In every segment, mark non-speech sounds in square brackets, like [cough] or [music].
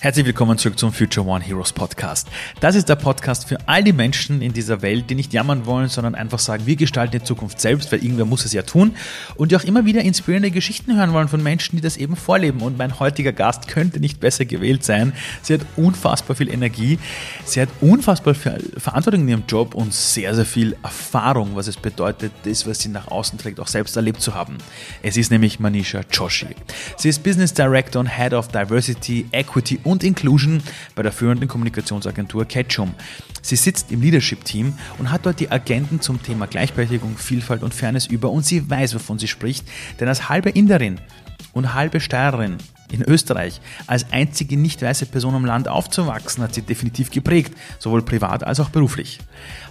Herzlich willkommen zurück zum Future One Heroes Podcast. Das ist der Podcast für all die Menschen in dieser Welt, die nicht jammern wollen, sondern einfach sagen, wir gestalten die Zukunft selbst, weil irgendwer muss es ja tun und die auch immer wieder inspirierende Geschichten hören wollen von Menschen, die das eben vorleben. Und mein heutiger Gast könnte nicht besser gewählt sein. Sie hat unfassbar viel Energie, sie hat unfassbar viel Verantwortung in ihrem Job und sehr, sehr viel Erfahrung, was es bedeutet, das, was sie nach außen trägt, auch selbst erlebt zu haben. Es ist nämlich Manisha Joshi. Sie ist Business Director und Head of Diversity, Equity und Inclusion bei der führenden Kommunikationsagentur Ketchum. Sie sitzt im Leadership-Team und hat dort die Agenten zum Thema Gleichberechtigung, Vielfalt und Fairness über und sie weiß, wovon sie spricht, denn als halbe Inderin und halbe Steirerin in Österreich als einzige nicht weiße Person im Land aufzuwachsen, hat sie definitiv geprägt, sowohl privat als auch beruflich.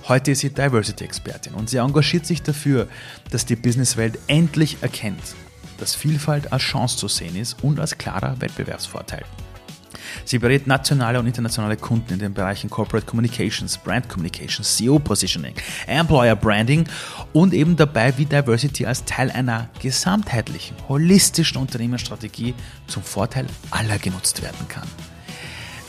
Heute ist sie Diversity-Expertin und sie engagiert sich dafür, dass die Businesswelt endlich erkennt, dass Vielfalt als Chance zu sehen ist und als klarer Wettbewerbsvorteil. Sie berät nationale und internationale Kunden in den Bereichen Corporate Communications, Brand Communications, CEO Positioning, Employer Branding und eben dabei, wie Diversity als Teil einer gesamtheitlichen, holistischen Unternehmensstrategie zum Vorteil aller genutzt werden kann.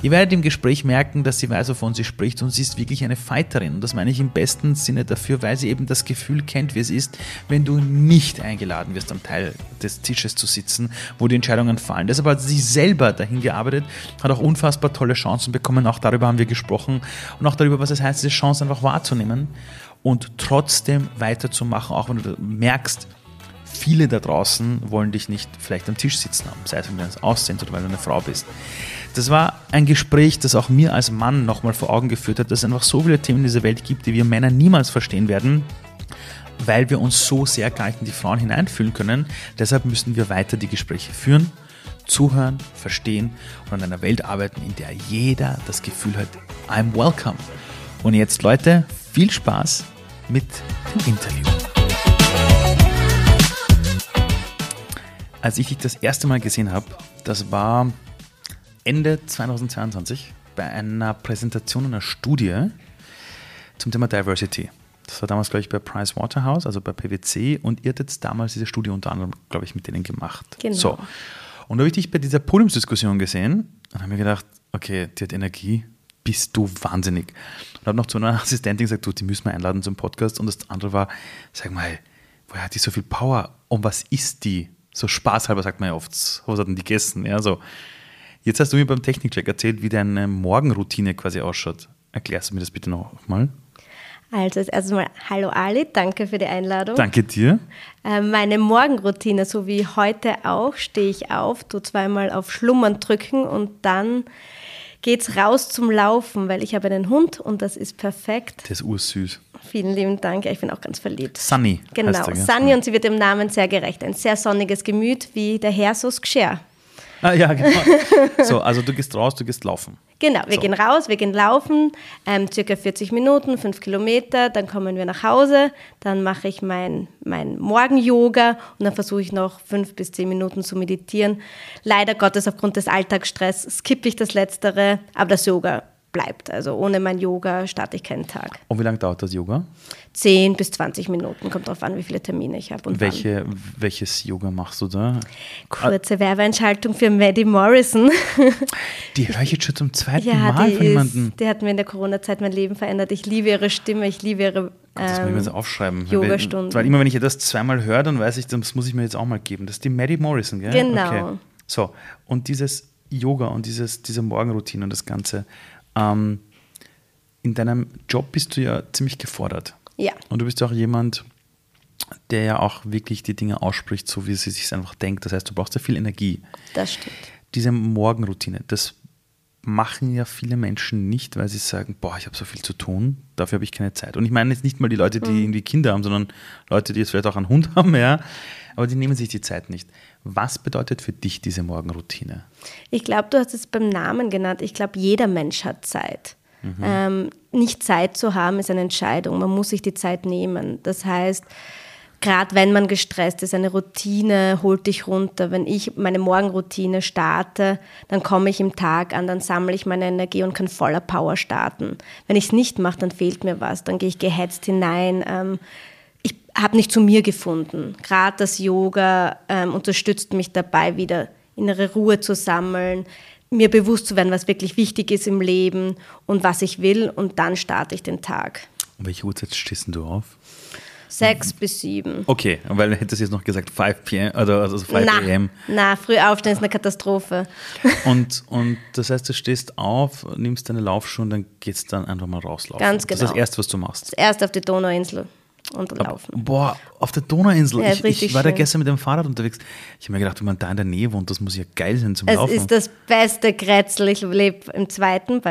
Ihr werdet im Gespräch merken, dass sie weiß, wovon sie spricht und sie ist wirklich eine Fighterin. Und das meine ich im besten Sinne dafür, weil sie eben das Gefühl kennt, wie es ist, wenn du nicht eingeladen wirst, am Teil des Tisches zu sitzen, wo die Entscheidungen fallen. Deshalb hat sie selber dahin gearbeitet, hat auch unfassbar tolle Chancen bekommen. Auch darüber haben wir gesprochen und auch darüber, was es heißt, diese Chance einfach wahrzunehmen und trotzdem weiterzumachen, auch wenn du merkst, viele da draußen wollen dich nicht vielleicht am Tisch sitzen haben, sei es, wenn du das aussehst oder weil du eine Frau bist. Das war ein Gespräch, das auch mir als Mann nochmal vor Augen geführt hat, dass es einfach so viele Themen in dieser Welt gibt, die wir Männer niemals verstehen werden, weil wir uns so sehr gar nicht in die Frauen hineinfühlen können. Deshalb müssen wir weiter die Gespräche führen, zuhören, verstehen und an einer Welt arbeiten, in der jeder das Gefühl hat, I'm welcome. Und jetzt, Leute, viel Spaß mit dem Interview. Als ich dich das erste Mal gesehen habe, das war Ende 2022 bei einer Präsentation einer Studie zum Thema Diversity. Das war damals, glaube ich, bei Price Waterhouse, also bei PwC, und ihr hattet damals diese Studie unter anderem, glaube ich, mit denen gemacht. Genau. So. Und da habe ich dich bei dieser Podiumsdiskussion gesehen und habe mir gedacht, okay, die hat Energie, bist du wahnsinnig. Und habe noch zu einer Assistentin gesagt, du, die müssen wir einladen zum Podcast. Und das andere war, sag mal, woher hat die so viel Power? Und was ist die? So spaßhalber sagt man ja oft, was hat denn die gegessen? Ja, so. Jetzt hast du mir beim Technikcheck erzählt, wie deine Morgenroutine quasi ausschaut. Erklärst du mir das bitte noch mal? Also als erstes mal, hallo Ali, danke für die Einladung. Danke dir. Äh, meine Morgenroutine, so wie heute auch, stehe ich auf, tu zweimal auf Schlummern drücken und dann geht's raus zum Laufen, weil ich habe einen Hund und das ist perfekt. Der ist ursüß. Vielen lieben Dank, ich bin auch ganz verliebt. Sunny. Genau, heißt er? Sunny und sie wird dem Namen sehr gerecht. Ein sehr sonniges Gemüt wie der Herr so's Gschär. [laughs] Ah, ja, genau. So, also du gehst raus, du gehst laufen. Genau, wir So. gehen raus, wir gehen laufen, ähm, circa 40 Minuten, 5 Kilometer, dann kommen wir nach Hause, dann mache ich mein, mein Morgen-Yoga und dann versuche ich noch 5 bis 10 Minuten zu meditieren. Leider Gottes aufgrund des Alltagsstress skippe ich das Letztere, aber das Yoga bleibt. Also ohne mein Yoga starte ich keinen Tag. Und wie lange dauert das Yoga? 10 bis 20 Minuten, kommt darauf an, wie viele Termine ich habe. und wann. Welche, welches Yoga machst du da? Kurze Werbeentschaltung für Maddie Morrison. [laughs] Die höre ich jetzt schon zum zweiten Ja, Mal von jemandem. die hat mir in der Corona-Zeit mein Leben verändert. Ich liebe ihre Stimme, ich liebe ihre Das muss ich mir jetzt ähm, aufschreiben. Yogastunden. Weil immer, wenn ich das zweimal höre, dann weiß ich, das muss ich mir jetzt auch mal geben. Das ist die Maddie Morrison, gell? Genau. Okay. So, und dieses Yoga und dieses, diese Morgenroutine und das Ganze. Ähm, in deinem Job bist du ja ziemlich gefordert. Ja, Und du bist ja auch jemand, der ja auch wirklich die Dinge ausspricht, so wie sie sich einfach denkt. Das heißt, du brauchst ja viel Energie. das stimmt. Diese Morgenroutine, das machen ja viele Menschen nicht, weil sie sagen, boah, ich habe so viel zu tun, dafür habe ich keine Zeit. Und ich meine jetzt nicht mal die Leute, die irgendwie Kinder haben, sondern Leute, die jetzt vielleicht auch einen Hund [laughs] haben, ja, aber die nehmen sich die Zeit nicht. Was bedeutet für dich diese Morgenroutine? Ich glaube, du hast es beim Namen genannt. Ich glaube, jeder Mensch hat Zeit. Ähm, nicht Zeit zu haben, ist eine Entscheidung. Man muss sich die Zeit nehmen. Das heißt, gerade wenn man gestresst ist, eine Routine holt dich runter. Wenn ich meine Morgenroutine starte, dann komme ich im Tag an, dann sammle ich meine Energie und kann voller Power starten. Wenn ich es nicht mache, dann fehlt mir was. Dann gehe ich gehetzt hinein. Ähm, ich habe nicht zu mir gefunden. Gerade das Yoga ähm, unterstützt mich dabei, wieder innere Ruhe zu sammeln, mir bewusst zu werden, was wirklich wichtig ist im Leben und was ich will und dann starte ich den Tag. Um welche Uhrzeit stehst du auf? Sechs bis sieben. Okay, weil hättest du jetzt noch gesagt 5 p.m. oder also 5 Na, a.m. na, früh aufstehen ist eine Katastrophe. [laughs] Und, und das heißt, du stehst auf, nimmst deine Laufschuhe und dann gehst dann einfach mal rauslaufen. Ganz Das ist das genau. Erste, was du machst. Erst auf die Donauinsel und laufen. Boah, auf der Donauinsel. Ja, ich, ich war da schön. gestern mit dem Fahrrad unterwegs. Ich habe mir gedacht, wenn man da in der Nähe wohnt, das muss ja geil sein zum Es Laufen. ist das beste Grätzl. Ich lebe im zweiten bei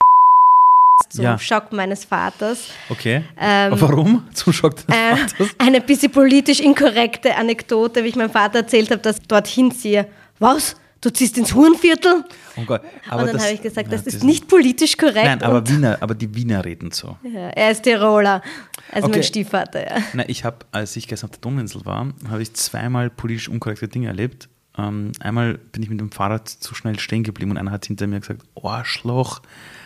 zum Ja. Schock meines Vaters. okay. Ähm, warum? [laughs] Zum Schock des Äh, Vaters? [laughs] eine bisschen politisch inkorrekte Anekdote, wie ich meinem Vater erzählt habe, dass ich dorthin ziehe. Was? Du ziehst ins Hurenviertel? Oh Gott. Aber und dann das- habe ich gesagt, ja, das ist das- nicht politisch korrekt. Nein, aber Wiener, aber die Wiener reden so. ja, er ist Tiroler, also Okay. mein Stiefvater. Ja. Na, ich habe, als ich gestern auf der Donauinsel war, habe ich zweimal politisch unkorrekte Dinge erlebt. Ähm, einmal bin ich mit dem Fahrrad zu schnell stehen geblieben und einer hat hinter mir gesagt, oh, Arschloch,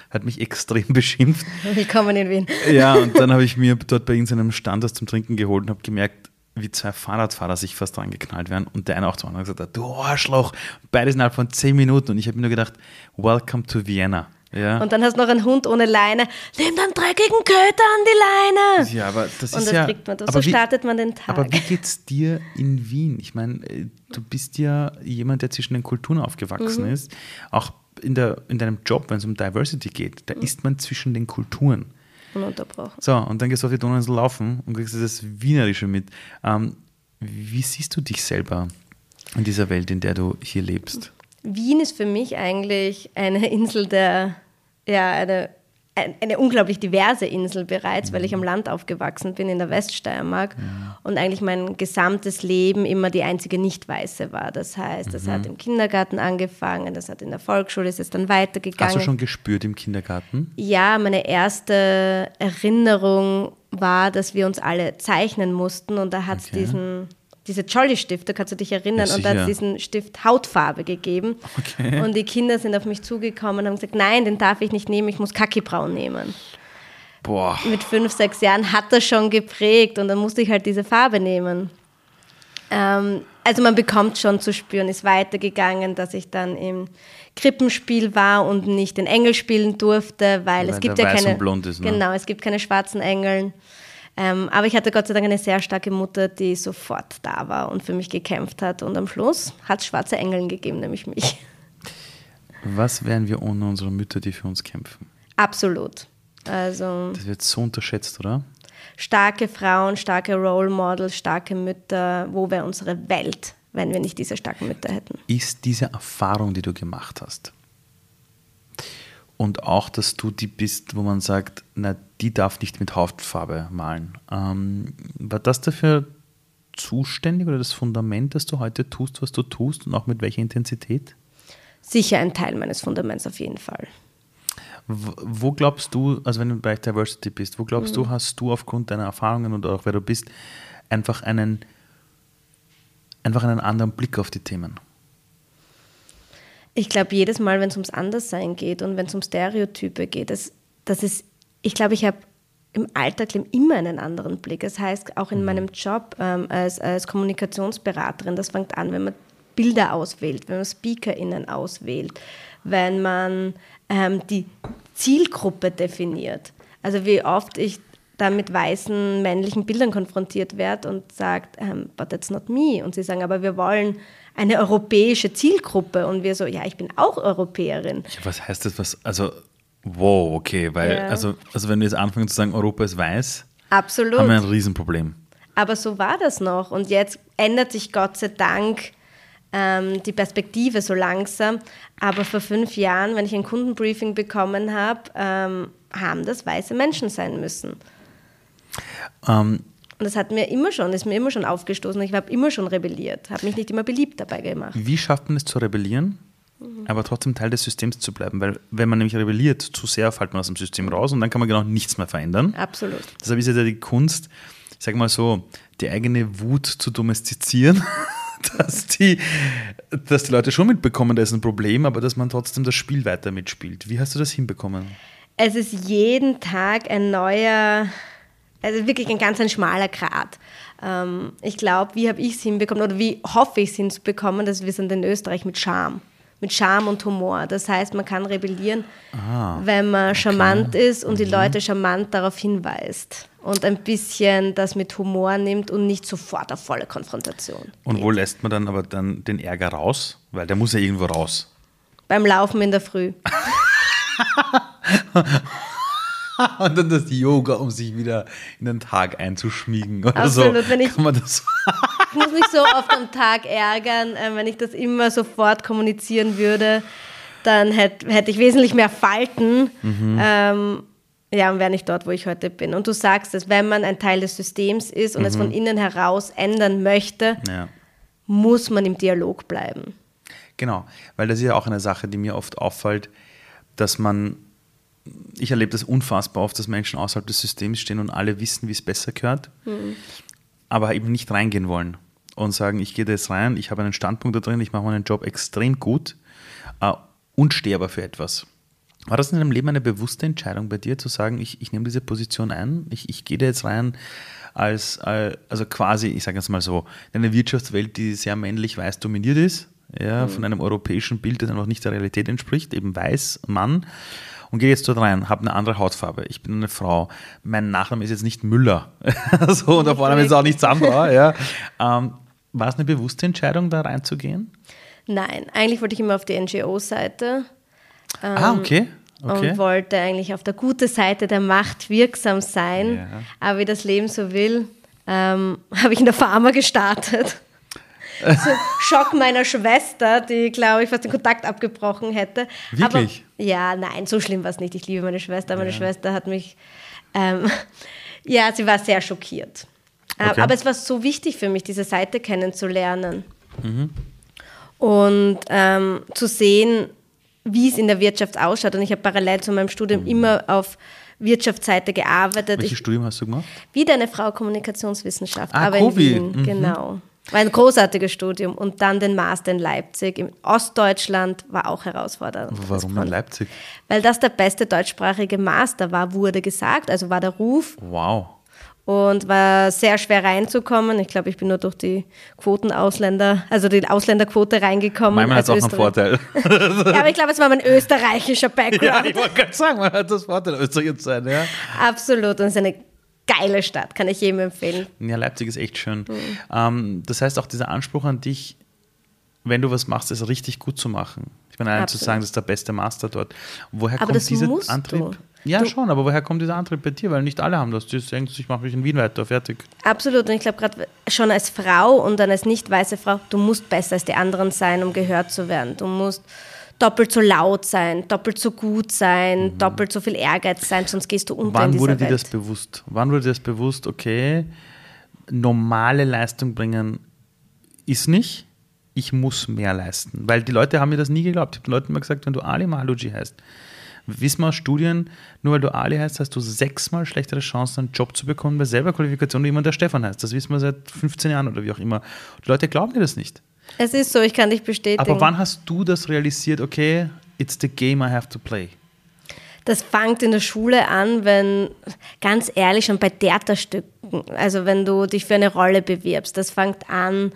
hat mich extrem [laughs] beschimpft. Willkommen in Wien. Ja, und dann habe ich mir dort bei irgendeinem Stand was zum Trinken geholt und habe gemerkt, wie zwei Fahrradfahrer sich fast dran geknallt werden und der eine auch zum anderen gesagt hat, du Arschloch, beides innerhalb von zehn Minuten und ich habe mir nur gedacht, welcome to Vienna. Ja, Und dann hast du noch einen Hund ohne Leine. Nimm den dreckigen Köter an die Leine. ja aber das Und ist das ja... kriegt man. So aber wie- startet man den Tag. Aber wie geht's dir in Wien? Ich meine, äh, du bist ja jemand, der zwischen den Kulturen aufgewachsen Mhm. ist. Auch in, der, in deinem Job, wenn es um Diversity geht, da ist man zwischen den Kulturen. Ununterbrochen. So, und dann gehst du auf die Donauinsel laufen und kriegst das Wienerische mit. Ähm, wie siehst du dich selber in dieser Welt, in der du hier lebst? Wien ist für mich eigentlich eine [laughs] Insel der, ja, eine, ein- eine unglaublich diverse Insel bereits, weil ich am Land aufgewachsen bin, in der Weststeiermark und eigentlich mein gesamtes Leben immer die einzige Nicht-Weiße war. Das heißt, das hat im Kindergarten angefangen, das hat in der Volksschule, ist es dann weitergegangen. Hast du schon gespürt im Kindergarten? Ja, meine erste Erinnerung war, dass wir uns alle zeichnen mussten und da hat es Okay. diesen, diese Jolly-Stifte, kannst du dich erinnern, Ja, und da hat es diesen Stift Hautfarbe gegeben. Okay. Und die Kinder sind auf mich zugekommen und haben gesagt, nein, den darf ich nicht nehmen, ich muss Kakibraun nehmen. Boah. Mit fünf, sechs Jahren hat das schon geprägt und dann musste ich halt diese Farbe nehmen. Ähm, also man bekommt schon zu spüren, ist weitergegangen, dass ich dann im Krippenspiel war und nicht den Engel spielen durfte, weil, Weil es gibt ja keine ist, ne? genau, es gibt keine schwarzen Engeln. Ähm, aber ich hatte Gott sei Dank eine sehr starke Mutter, die sofort da war und für mich gekämpft hat. Und am Schluss hat es schwarze Engeln gegeben, nämlich mich. Was wären wir ohne unsere Mütter, die für uns kämpfen? Absolut. Also Das wird so unterschätzt, oder? starke Frauen, starke Role Models, starke Mütter. Wo wäre unsere Welt, wenn wir nicht diese starken Mütter hätten? ist diese Erfahrung, die du gemacht hast. Und auch, dass du die bist, wo man sagt, na, die darf nicht mit Hautfarbe malen. Ähm, war das dafür zuständig oder das Fundament, dass du heute tust, was du tust und auch mit welcher Intensität? Sicher ein Teil meines Fundaments auf jeden Fall. Wo glaubst du, also wenn du im Bereich Diversity bist, wo glaubst du, hast du aufgrund deiner Erfahrungen und auch wer du bist, einfach einen, einfach einen anderen Blick auf die Themen? Ich glaube, jedes Mal, wenn es ums Anderssein geht und wenn es um Stereotype geht, das, das ist, ich glaube, ich habe im Alltag immer einen anderen Blick. Das heißt, auch in meinem Job ähm, als, als Kommunikationsberaterin, das fängt an, wenn man Bilder auswählt, wenn man SpeakerInnen auswählt, wenn man ähm, die Zielgruppe definiert. Also wie oft ich da mit weißen männlichen Bildern konfrontiert werde und sagt, ähm, but that's not me. Und sie sagen, aber wir wollen eine europäische Zielgruppe. Und wir so, ja, ich bin auch Europäerin. Ja, was heißt das? Was, also, wow, okay, weil, Ja. also, also wenn wir jetzt anfangen zu sagen, Europa ist weiß, Absolut. haben wir ein Riesenproblem. Aber so war das noch. Und jetzt ändert sich Gott sei Dank ähm, die Perspektive so langsam. Aber vor fünf Jahren, wenn ich ein Kundenbriefing bekommen habe, ähm, haben das weiße Menschen sein müssen. Ähm, Und das hat mir immer schon, ist mir immer schon aufgestoßen. Ich habe immer schon rebelliert, habe mich nicht immer beliebt dabei gemacht. wie schafft man es zu rebellieren, aber trotzdem Teil des Systems zu bleiben? Weil wenn man nämlich rebelliert, zu sehr fällt man aus dem System raus und dann kann man genau nichts mehr verändern. Absolut. Deshalb ist ja die Kunst, ich sag mal so, die eigene Wut zu domestizieren, [laughs] dass die, dass die Leute schon mitbekommen, da ist ein Problem, aber dass man trotzdem das Spiel weiter mitspielt. Wie hast du das hinbekommen? Es ist jeden Tag ein neuer, also wirklich ein ganz ein schmaler Grat. Ähm, ich glaube, wie habe ich es hinbekommen oder wie hoffe ich es hinzubekommen, dass wir sind in Österreich mit Charme. Mit Charme und Humor. Das heißt, man kann rebellieren, ah, wenn man charmant ist und mhm. die Leute charmant darauf hinweist und ein bisschen das mit Humor nimmt und nicht sofort auf volle Konfrontation. Und geht. wo lässt man dann aber dann den Ärger raus? Weil der muss ja irgendwo raus. Beim Laufen in der Früh. [laughs] und dann das Yoga, um sich wieder in den Tag einzuschmiegen oder Absolut, so. Wenn ich, Kann man das ich muss mich so oft am Tag ärgern, äh, wenn ich das immer sofort kommunizieren würde, dann hätte hätt ich wesentlich mehr Falten. Mhm. Ähm, ja, und wäre nicht dort, wo ich heute bin. Und du sagst es, wenn man ein Teil des Systems ist und mhm. es von innen heraus ändern möchte, ja. muss man im Dialog bleiben. Genau, weil das ist ja auch eine Sache, die mir oft auffällt, dass man ich erlebe das unfassbar oft, dass Menschen außerhalb des Systems stehen und alle wissen, wie es besser gehört, mhm. Aber eben nicht reingehen wollen und sagen, ich gehe da jetzt rein, ich habe einen Standpunkt da drin, ich mache meinen Job extrem gut äh, und stehe aber für etwas. War das in deinem Leben eine bewusste Entscheidung bei dir, zu sagen, ich, ich nehme diese Position ein, ich, ich gehe da jetzt rein als, äh, also quasi, ich sage jetzt mal so, in einer Wirtschaftswelt, die sehr männlich weiß dominiert ist, ja, mhm. von einem europäischen Bild, das einfach nicht der Realität entspricht, eben weiß, Mann, und gehe jetzt dort rein, habe eine andere Hautfarbe, ich bin eine Frau, mein Nachname ist jetzt nicht Müller [laughs] so, und der Vorname ist auch nicht Sandra. [laughs] ja. Ähm, war es eine bewusste Entscheidung, da reinzugehen? Nein, eigentlich wollte ich immer auf die NGO-Seite. Ähm, ah, okay. Okay. und wollte eigentlich auf der guten Seite der Macht wirksam sein. Ja. Aber wie das Leben so will, ähm, [laughs] habe ich in der Pharma gestartet [laughs] so Schock meiner Schwester, die, glaube ich, fast den Kontakt abgebrochen hätte. Wirklich? Aber, ja, nein, so schlimm war es nicht. Ich liebe meine Schwester. Meine ja. Schwester hat mich, ähm, [laughs] ja, sie war sehr schockiert. Äh, okay. Aber es war so wichtig für mich, diese Seite kennenzulernen. Mhm. Und ähm, zu sehen, wie es in der Wirtschaft ausschaut. Und ich habe parallel zu meinem Studium mhm. immer auf Wirtschaftsseite gearbeitet. Welches ich, Studium hast du gemacht? Wie eine Frau Kommunikationswissenschaft, ah, aber Kobi. in Wien, mhm. genau. War ein großartiges Studium und dann den Master in Leipzig. In Ostdeutschland war auch herausfordernd. Warum in Leipzig? Weil das der beste deutschsprachige Master war, wurde gesagt, also war der Ruf. Wow. Und war sehr schwer reinzukommen. Ich glaube, ich bin nur durch die Quotenausländer, also die Ausländerquote reingekommen. Manchmal hat es auch einen Vorteil. ja, aber ich glaube, es war mein österreichischer [laughs] Background. Ja, ich wollte gerade sagen, man hat das Vorteil, Österreich zu sein. Ja. Absolut. Und es ist eine geile Stadt, kann ich jedem empfehlen. Ja, Leipzig ist echt schön. Mhm. Ähm, das heißt auch dieser Anspruch an dich, wenn du was machst, es richtig gut zu machen. Ich meine, allen zu sagen, das ist der beste Master dort. Woher aber kommt dieser Antrieb? Du. Ja, du. schon, aber woher kommt dieser Antrieb bei dir? Weil nicht alle haben das. Die denken, ich mache mich in Wien weiter, fertig. Absolut. Und ich glaube, gerade schon als Frau und dann als nicht weiße Frau, du musst besser als die anderen sein, um gehört zu werden. Du musst doppelt so laut sein, doppelt so gut sein, mhm. doppelt so viel Ehrgeiz sein, sonst gehst du unter Wann wurde dir das bewusst? Wann wurde dir das bewusst, okay, normale Leistung bringen ist nicht, ich muss mehr leisten? Weil die Leute haben mir das nie geglaubt. Ich habe den Leuten immer gesagt, wenn du Ali Maluji heißt, wissen wir aus Studien, nur weil du Ali heißt, hast du sechsmal schlechtere Chancen, einen Job zu bekommen bei selber Qualifikation, wie jemand, der Stefan heißt. Das wissen wir seit 15 Jahren oder wie auch immer. Die Leute glauben dir das nicht. Es ist so, ich kann dich bestätigen. Aber wann hast du das realisiert, okay, it's the game I have to play? Das fängt in der Schule an, wenn, ganz ehrlich, schon bei Theaterstücken, also wenn du dich für eine Rolle bewirbst, das fängt an,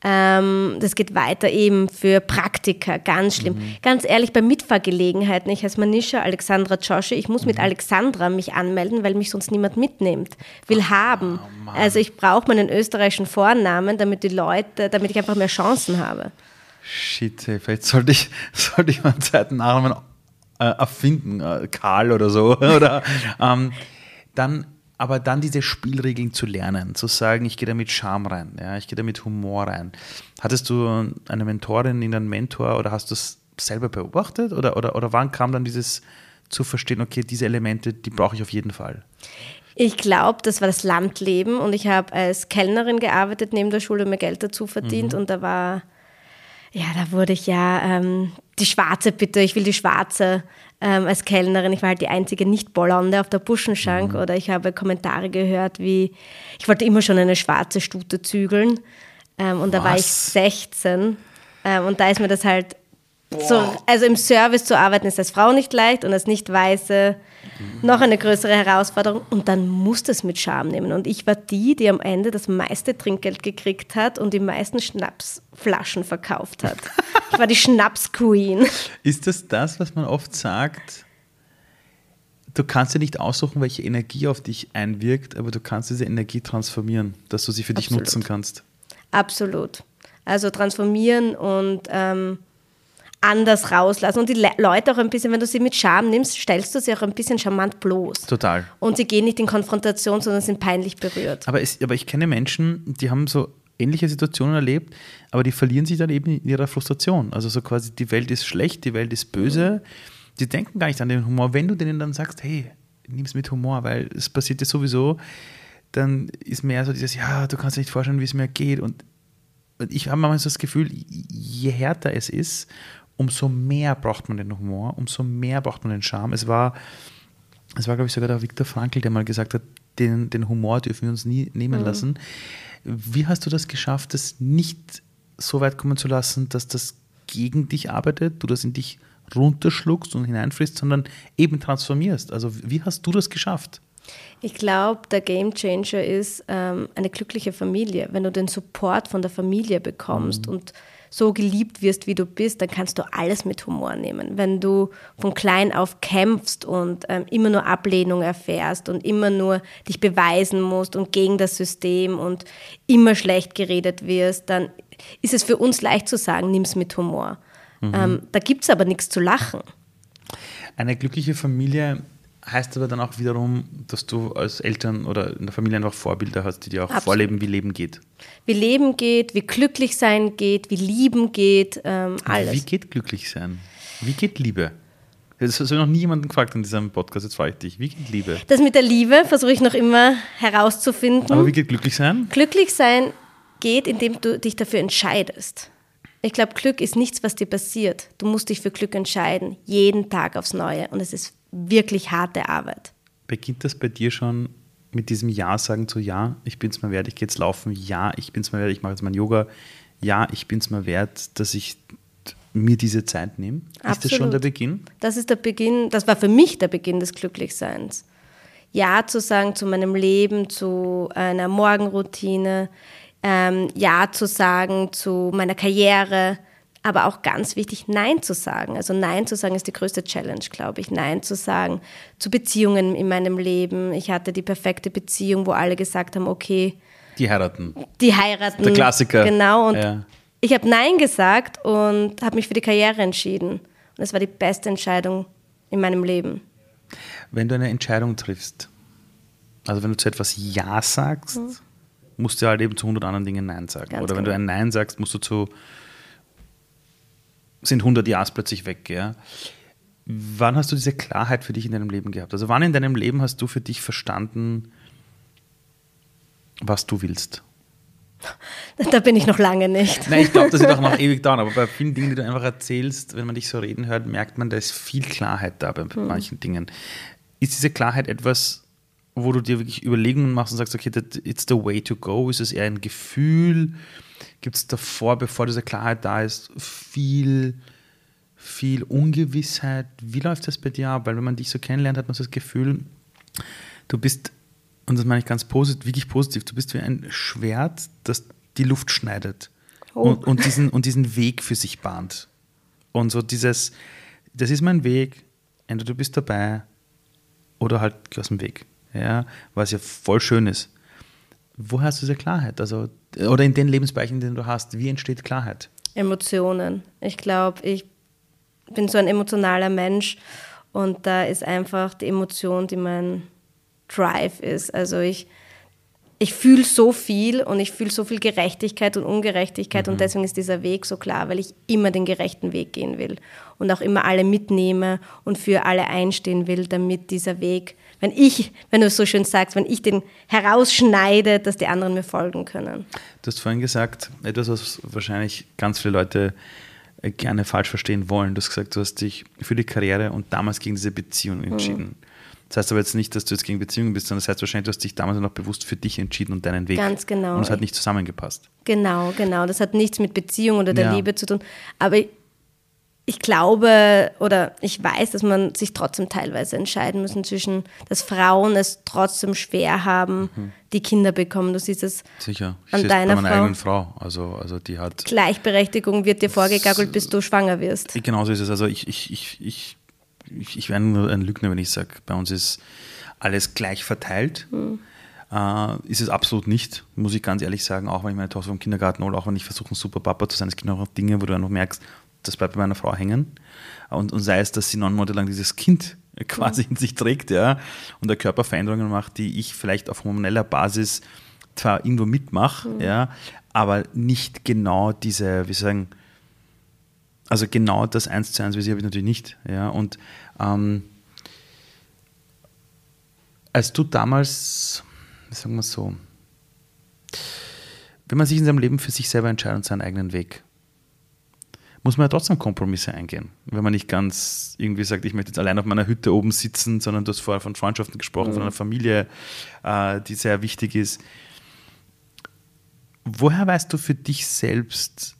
das geht weiter eben für Praktika, ganz schlimm. Mhm. Ganz ehrlich, bei Mitfahrgelegenheiten, ich heiße Manisha Alexandra Joshi, ich muss mhm. mit Alexandra mich anmelden, weil mich sonst niemand mitnimmt, will oh, haben. also ich brauche meinen österreichischen Vornamen, damit die Leute, damit ich einfach mehr Chancen habe. Shit, vielleicht sollte ich, [laughs] sollte ich meinen zweiten Namen äh, erfinden, äh, Karl oder so. [laughs] oder, ähm, dann aber dann diese Spielregeln zu lernen, zu sagen, ich gehe da mit Charme rein, ja, ich gehe da mit Humor rein. Hattest du eine Mentorin in einen Mentor oder hast du es selber beobachtet oder, oder, oder wann kam dann dieses zu verstehen, okay, diese Elemente, die brauche ich auf jeden Fall? Ich glaube, das war das Landleben und ich habe als Kellnerin gearbeitet neben der Schule, mir Geld dazu verdient mhm. und da war, ja, da wurde ich ja ähm, die Schwarze bitte, ich will die Schwarze ähm, als Kellnerin. Ich war halt die einzige Nicht-Blonde auf der Buschenschank mhm. oder ich habe Kommentare gehört wie, ich wollte immer schon eine schwarze Stute zügeln ähm, und Was? da war ich 16 ähm, und da ist mir das halt So, also im Service zu arbeiten ist als Frau nicht leicht und als Nicht-Weiße noch eine größere Herausforderung. Und dann musst du es mit Charme nehmen. Und ich war die, die am Ende das meiste Trinkgeld gekriegt hat und die meisten Schnapsflaschen verkauft hat. Ich war die Schnaps-Queen. Ist das das, was man oft sagt? Du kannst ja nicht aussuchen, welche Energie auf dich einwirkt, aber du kannst diese Energie transformieren, dass du sie für dich Absolut. nutzen kannst. Absolut. Also transformieren und ähm, anders rauslassen. Und die Le Leute auch ein bisschen, wenn du sie mit Scham nimmst, stellst du sie auch ein bisschen charmant bloß. Total. Und sie gehen nicht in Konfrontation, sondern sind peinlich berührt. Aber, es, aber ich kenne Menschen, die haben so ähnliche Situationen erlebt, aber die verlieren sich dann eben in ihrer Frustration. Also so quasi, die Welt ist schlecht, die Welt ist böse. Die denken gar nicht an den Humor. Wenn du denen dann sagst, hey, nimm es mit Humor, weil es passiert dir sowieso, dann ist mehr so dieses, ja, du kannst dir nicht vorstellen, wie es mir geht. Und ich habe manchmal so das Gefühl, je härter es ist, umso mehr braucht man den Humor, umso mehr braucht man den Charme. Es war, es war glaube ich, sogar der Viktor Frankl, der mal gesagt hat, den, den Humor dürfen wir uns nie nehmen mhm. lassen. Wie hast du das geschafft, das nicht so weit kommen zu lassen, dass das gegen dich arbeitet, du das in dich runterschluckst und hineinfrisst, sondern eben transformierst? Also wie hast du das geschafft? Ich glaube, der Game Changer ist ähm, eine glückliche Familie. Wenn du den Support von der Familie bekommst mhm. und so geliebt wirst, wie du bist, dann kannst du alles mit Humor nehmen. Wenn du von klein auf kämpfst und ähm, immer nur Ablehnung erfährst und immer nur dich beweisen musst und gegen das System und immer schlecht geredet wirst, dann ist es für uns leicht zu sagen, nimm es mit Humor. Mhm. Ähm, da gibt es aber nichts zu lachen. Eine glückliche Familie heißt aber dann auch wiederum, dass du als Eltern oder in der Familie einfach Vorbilder hast, die dir auch Absolut. vorleben, wie Leben geht. Wie Leben geht, wie glücklich sein geht, wie lieben geht, ähm, alles. Wie geht glücklich sein? Wie geht Liebe? Das hat noch nie jemanden gefragt in diesem Podcast, jetzt frage ich dich. Wie geht Liebe? Das mit der Liebe versuche ich noch immer herauszufinden. Aber wie geht glücklich sein? Glücklich sein geht, indem du dich dafür entscheidest. Ich glaube, Glück ist nichts, was dir passiert. Du musst dich für Glück entscheiden, jeden Tag aufs Neue. Und es ist wirklich harte Arbeit. Beginnt das bei dir schon mit diesem Ja sagen zu Ja, ich bin es mal wert, ich gehe jetzt laufen, ja, ich bin es mal wert, ich mache jetzt mein Yoga, ja, ich bin es mal wert, dass ich mir diese Zeit nehme? Ist das schon der Beginn? Das ist der Beginn, das war für mich der Beginn des Glücklichseins. Ja zu sagen zu meinem Leben, zu einer Morgenroutine, ähm, Ja zu sagen zu meiner Karriere, aber auch ganz wichtig, Nein zu sagen. Also Nein zu sagen ist die größte Challenge, glaube ich. Nein zu sagen zu Beziehungen in meinem Leben. Ich hatte die perfekte Beziehung, wo alle gesagt haben, okay. Die heiraten. Die heiraten. Der Klassiker. Genau. Und ja. ich habe Nein gesagt und habe mich für die Karriere entschieden. Und es war die beste Entscheidung in meinem Leben. Wenn du eine Entscheidung triffst, also wenn du zu etwas Ja sagst, hm. musst du halt eben zu 100 anderen Dingen Nein sagen. Ganz Oder wenn genau. du ein Nein sagst, musst du zu sind 100 Jahre plötzlich weg. Ja? Wann hast du diese Klarheit für dich in deinem Leben gehabt? Also wann in deinem Leben hast du für dich verstanden, was du willst? [laughs] Da bin ich noch lange nicht. Nein, ich glaube, das wird auch noch [laughs] ewig dauern. Aber bei vielen Dingen, die du einfach erzählst, wenn man dich so reden hört, merkt man, da ist viel Klarheit da bei hm. manchen Dingen. Ist diese Klarheit etwas, wo du dir wirklich Überlegungen machst und sagst, okay, that, it's the way to go? Ist es eher ein Gefühl? Gibt es davor, bevor diese Klarheit da ist, viel, viel Ungewissheit? Wie läuft das bei dir ab? Weil wenn man dich so kennenlernt, hat man so das Gefühl, du bist, und das meine ich ganz positiv, wirklich positiv, du bist wie ein Schwert, das die Luft schneidet oh. und, und, diesen, und diesen Weg für sich bahnt. Und so dieses, das ist mein Weg, entweder du bist dabei oder halt aus dem Weg. Ja, was ja voll schön ist. Woher hast du diese Klarheit? Also, oder in den Lebensbereichen, den du hast, wie entsteht Klarheit? Emotionen. Ich glaube, ich bin so ein emotionaler Mensch und da ist einfach die Emotion, die mein Drive ist. Also ich, ich fühle so viel und ich fühle so viel Gerechtigkeit und Ungerechtigkeit mhm. und deswegen ist dieser Weg so klar, weil ich immer den gerechten Weg gehen will und auch immer alle mitnehme und für alle einstehen will, damit dieser Weg wenn ich, wenn du es so schön sagst, wenn ich den herausschneide, dass die anderen mir folgen können. Du hast vorhin gesagt, etwas, was wahrscheinlich ganz viele Leute äh, gerne falsch verstehen wollen. Du hast gesagt, du hast dich für die Karriere und damals gegen diese Beziehung entschieden. Mhm. Das heißt aber jetzt nicht, dass du jetzt gegen Beziehungen bist, sondern das heißt wahrscheinlich, du hast dich damals noch bewusst für dich entschieden und deinen Weg. Ganz genau. Und es hat nicht zusammengepasst. Genau, genau. Das hat nichts mit Beziehung oder der ja. Liebe zu tun. Aber ich glaube oder ich weiß, dass man sich trotzdem teilweise entscheiden müssen zwischen, dass Frauen es trotzdem schwer haben, mhm. die Kinder bekommen. Du siehst es Sicher. Ich an deiner bei meiner Frau. eigenen Frau. Also, also die hat. Gleichberechtigung wird dir vorgegackelt, bis du schwanger wirst. Genau so ist es. Also ich, ich, ich, ich, ich, ich wäre nur ein Lügner, wenn ich sage, bei uns ist alles gleich verteilt. Mhm. Uh, ist es absolut nicht, muss ich ganz ehrlich sagen, auch wenn ich meine Tochter vom Kindergarten hole, auch wenn ich versuche, ein super Papa zu sein. Es gibt auch Dinge, wo du einfach merkst, das bleibt bei meiner Frau hängen. Und, und sei es, dass sie neun Monate lang dieses Kind [laughs] quasi in sich trägt, ja, und der Körper Veränderungen macht, die ich vielleicht auf hormoneller Basis zwar irgendwo mitmache, mhm. ja, aber nicht genau diese, wie sagen, also genau das eins zu eins wie sie habe ich natürlich nicht, ja, und ähm, als du damals, sagen wir so, wenn man sich in seinem Leben für sich selber entscheidet und seinen eigenen Weg, muss man ja trotzdem Kompromisse eingehen. Wenn man nicht ganz irgendwie sagt, ich möchte jetzt allein auf meiner Hütte oben sitzen, sondern du hast vorher von Freundschaften gesprochen, mhm. von einer Familie, äh, die sehr wichtig ist. Woher weißt du für dich selbst,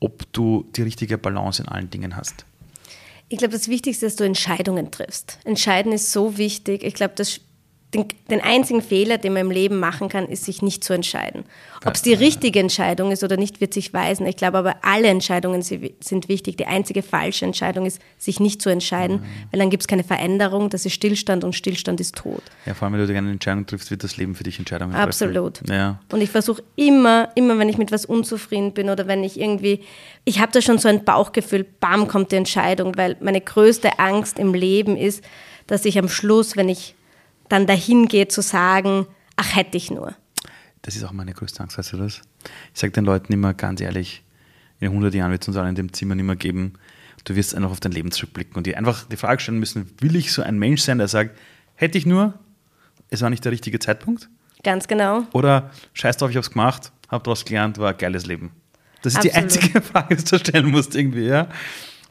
ob du die richtige Balance in allen Dingen hast? Ich glaube, das Wichtigste ist, dass du Entscheidungen triffst. Entscheiden ist so wichtig. Ich glaube, das den, den, einzigen Fehler, den man im Leben machen kann, ist, sich nicht zu entscheiden. Ob es die richtige Entscheidung ist oder nicht, wird sich weisen. Ich glaube aber, alle Entscheidungen sind wichtig. Die einzige falsche Entscheidung ist, sich nicht zu entscheiden, mhm. weil dann gibt es keine Veränderung, das ist Stillstand und Stillstand ist tot. Ja, vor allem, wenn du eine Entscheidung triffst, wird das Leben für dich Entscheidungen treffen. Absolut. Ja. Und ich versuche immer, immer, wenn ich mit was unzufrieden bin oder wenn ich irgendwie, ich habe da schon so ein Bauchgefühl, bam, kommt die Entscheidung, weil meine größte Angst im Leben ist, dass ich am Schluss, wenn ich dann dahin geht zu sagen, ach hätte ich nur. Das ist auch meine größte Angst, weißt du das? Ich sage den Leuten immer ganz ehrlich, in 100 Jahren wird es uns alle in dem Zimmer nicht mehr geben. Du wirst einfach auf dein Leben zurückblicken und dir einfach die Frage stellen müssen, will ich so ein Mensch sein, der sagt, hätte ich nur, es war nicht der richtige Zeitpunkt? Ganz genau. Oder scheiß drauf, ich habe es gemacht, habe daraus gelernt, war ein geiles Leben. Das ist Absolut. die einzige [laughs] Frage, die du stellen musst irgendwie, ja.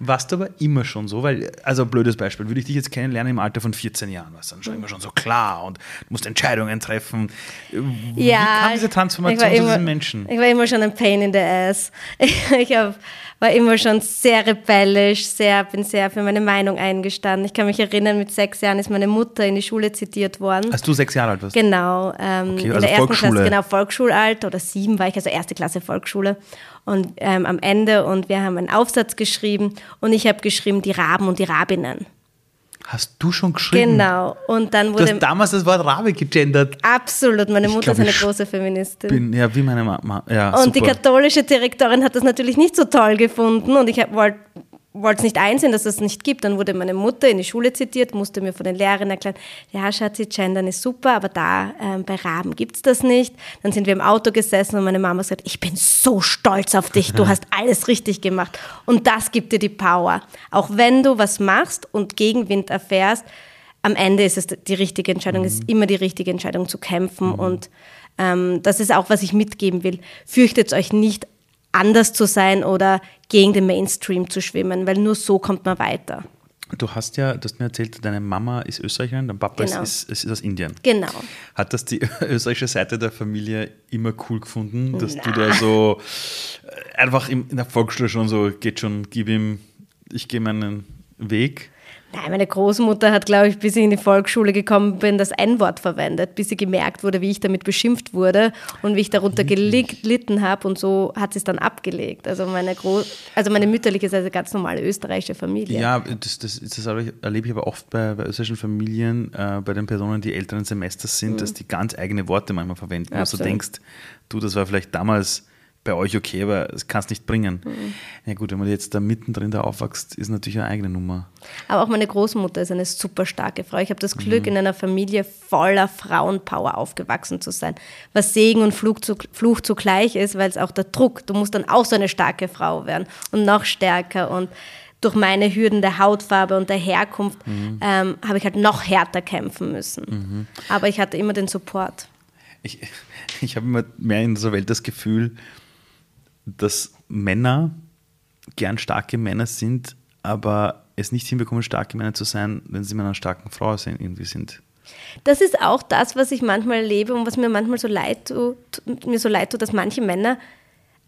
Warst du aber immer schon so? Weil, also blödes Beispiel, würde ich dich jetzt kennenlernen im Alter von 14 Jahren, was dann schon immer schon so klar und du musst Entscheidungen treffen. Wie ja, kam diese Transformation zu diesen Menschen? Ich war immer schon ein Pain in the Ass. [laughs] Ich hab, war immer schon sehr rebellisch, sehr, bin sehr für meine Meinung eingestanden. Ich kann mich erinnern, mit sechs Jahren ist meine Mutter in die Schule zitiert worden. Als du sechs Jahre alt warst? Genau. Ähm, okay, also in der ersten Klasse, genau, Volksschulalter oder sieben war ich, also erste Klasse Volksschule und ähm, am Ende und wir haben einen Aufsatz geschrieben und ich habe geschrieben die Raben und die Rabinnen. Hast du schon geschrieben? Genau. Und dann wurde. Du hast damals das Wort Rabe gegendert. Absolut. Meine Mutter glaub, ist eine große Feministin. Bin, ja, wie meine Mama. Ja, und super. die katholische Direktorin hat das natürlich nicht so toll gefunden und ich wollte wollte es nicht einsehen, dass es das nicht gibt. Dann wurde meine Mutter in die Schule zitiert, musste mir von den Lehrern erklären, ja, Schatzi, Gendern ist super, aber da ähm, bei Raben gibt es das nicht. Dann sind wir im Auto gesessen und meine Mama sagt, ich bin so stolz auf dich, du [laughs] hast alles richtig gemacht. Und das gibt dir die Power. Auch wenn du was machst und Gegenwind erfährst, am Ende ist es die richtige Entscheidung, mhm. es ist immer die richtige Entscheidung zu kämpfen mhm. und ähm, das ist auch, was ich mitgeben will. Fürchtet euch nicht anders zu sein oder gegen den Mainstream zu schwimmen, weil nur so kommt man weiter. Du hast ja, du hast mir erzählt, deine Mama ist Österreicherin, dein Papa genau. ist, ist, ist, aus Indien. Genau. Hat das die [laughs] österreichische Seite der Familie immer cool gefunden, dass Na. du da so äh, einfach in der Volksschule schon so, geht schon, gib ihm, ich gehe meinen Weg? Nein, meine Großmutter hat, glaube ich, bis ich in die Volksschule gekommen bin, das N-Wort verwendet, bis sie gemerkt wurde, wie ich damit beschimpft wurde und wie ich darunter gelitten habe und so hat sie es dann abgelegt. Also meine, Gro also meine mütterliche ist eine ganz normale österreichische Familie. Ja, das, das, das erlebe ich aber oft bei, bei österreichischen Familien, äh, bei den Personen, die älteren Semesters sind, mhm. dass die ganz eigene Worte manchmal verwenden. Also du denkst, du, das war vielleicht damals bei euch okay, aber das kannst nicht bringen. Mhm. Ja gut, wenn man jetzt da mittendrin da aufwächst, ist natürlich eine eigene Nummer. Aber auch meine Großmutter ist eine super starke Frau. Ich habe das Glück, mhm. in einer Familie voller Frauenpower aufgewachsen zu sein. Was Segen und Fluch, zu, Fluch zugleich ist, weil es auch der Druck, du musst dann auch so eine starke Frau werden und noch stärker und durch meine Hürden der Hautfarbe und der Herkunft mhm. ähm, habe ich halt noch härter kämpfen müssen. Mhm. Aber ich hatte immer den Support. Ich, [laughs] ich habe immer mehr in dieser Welt das Gefühl, dass Männer gern starke Männer sind, aber es nicht hinbekommen, starke Männer zu sein, wenn sie mit einer starken Frau irgendwie sind. Das ist auch das, was ich manchmal erlebe und was mir manchmal so leid tut, mir so leid tut, dass manche Männer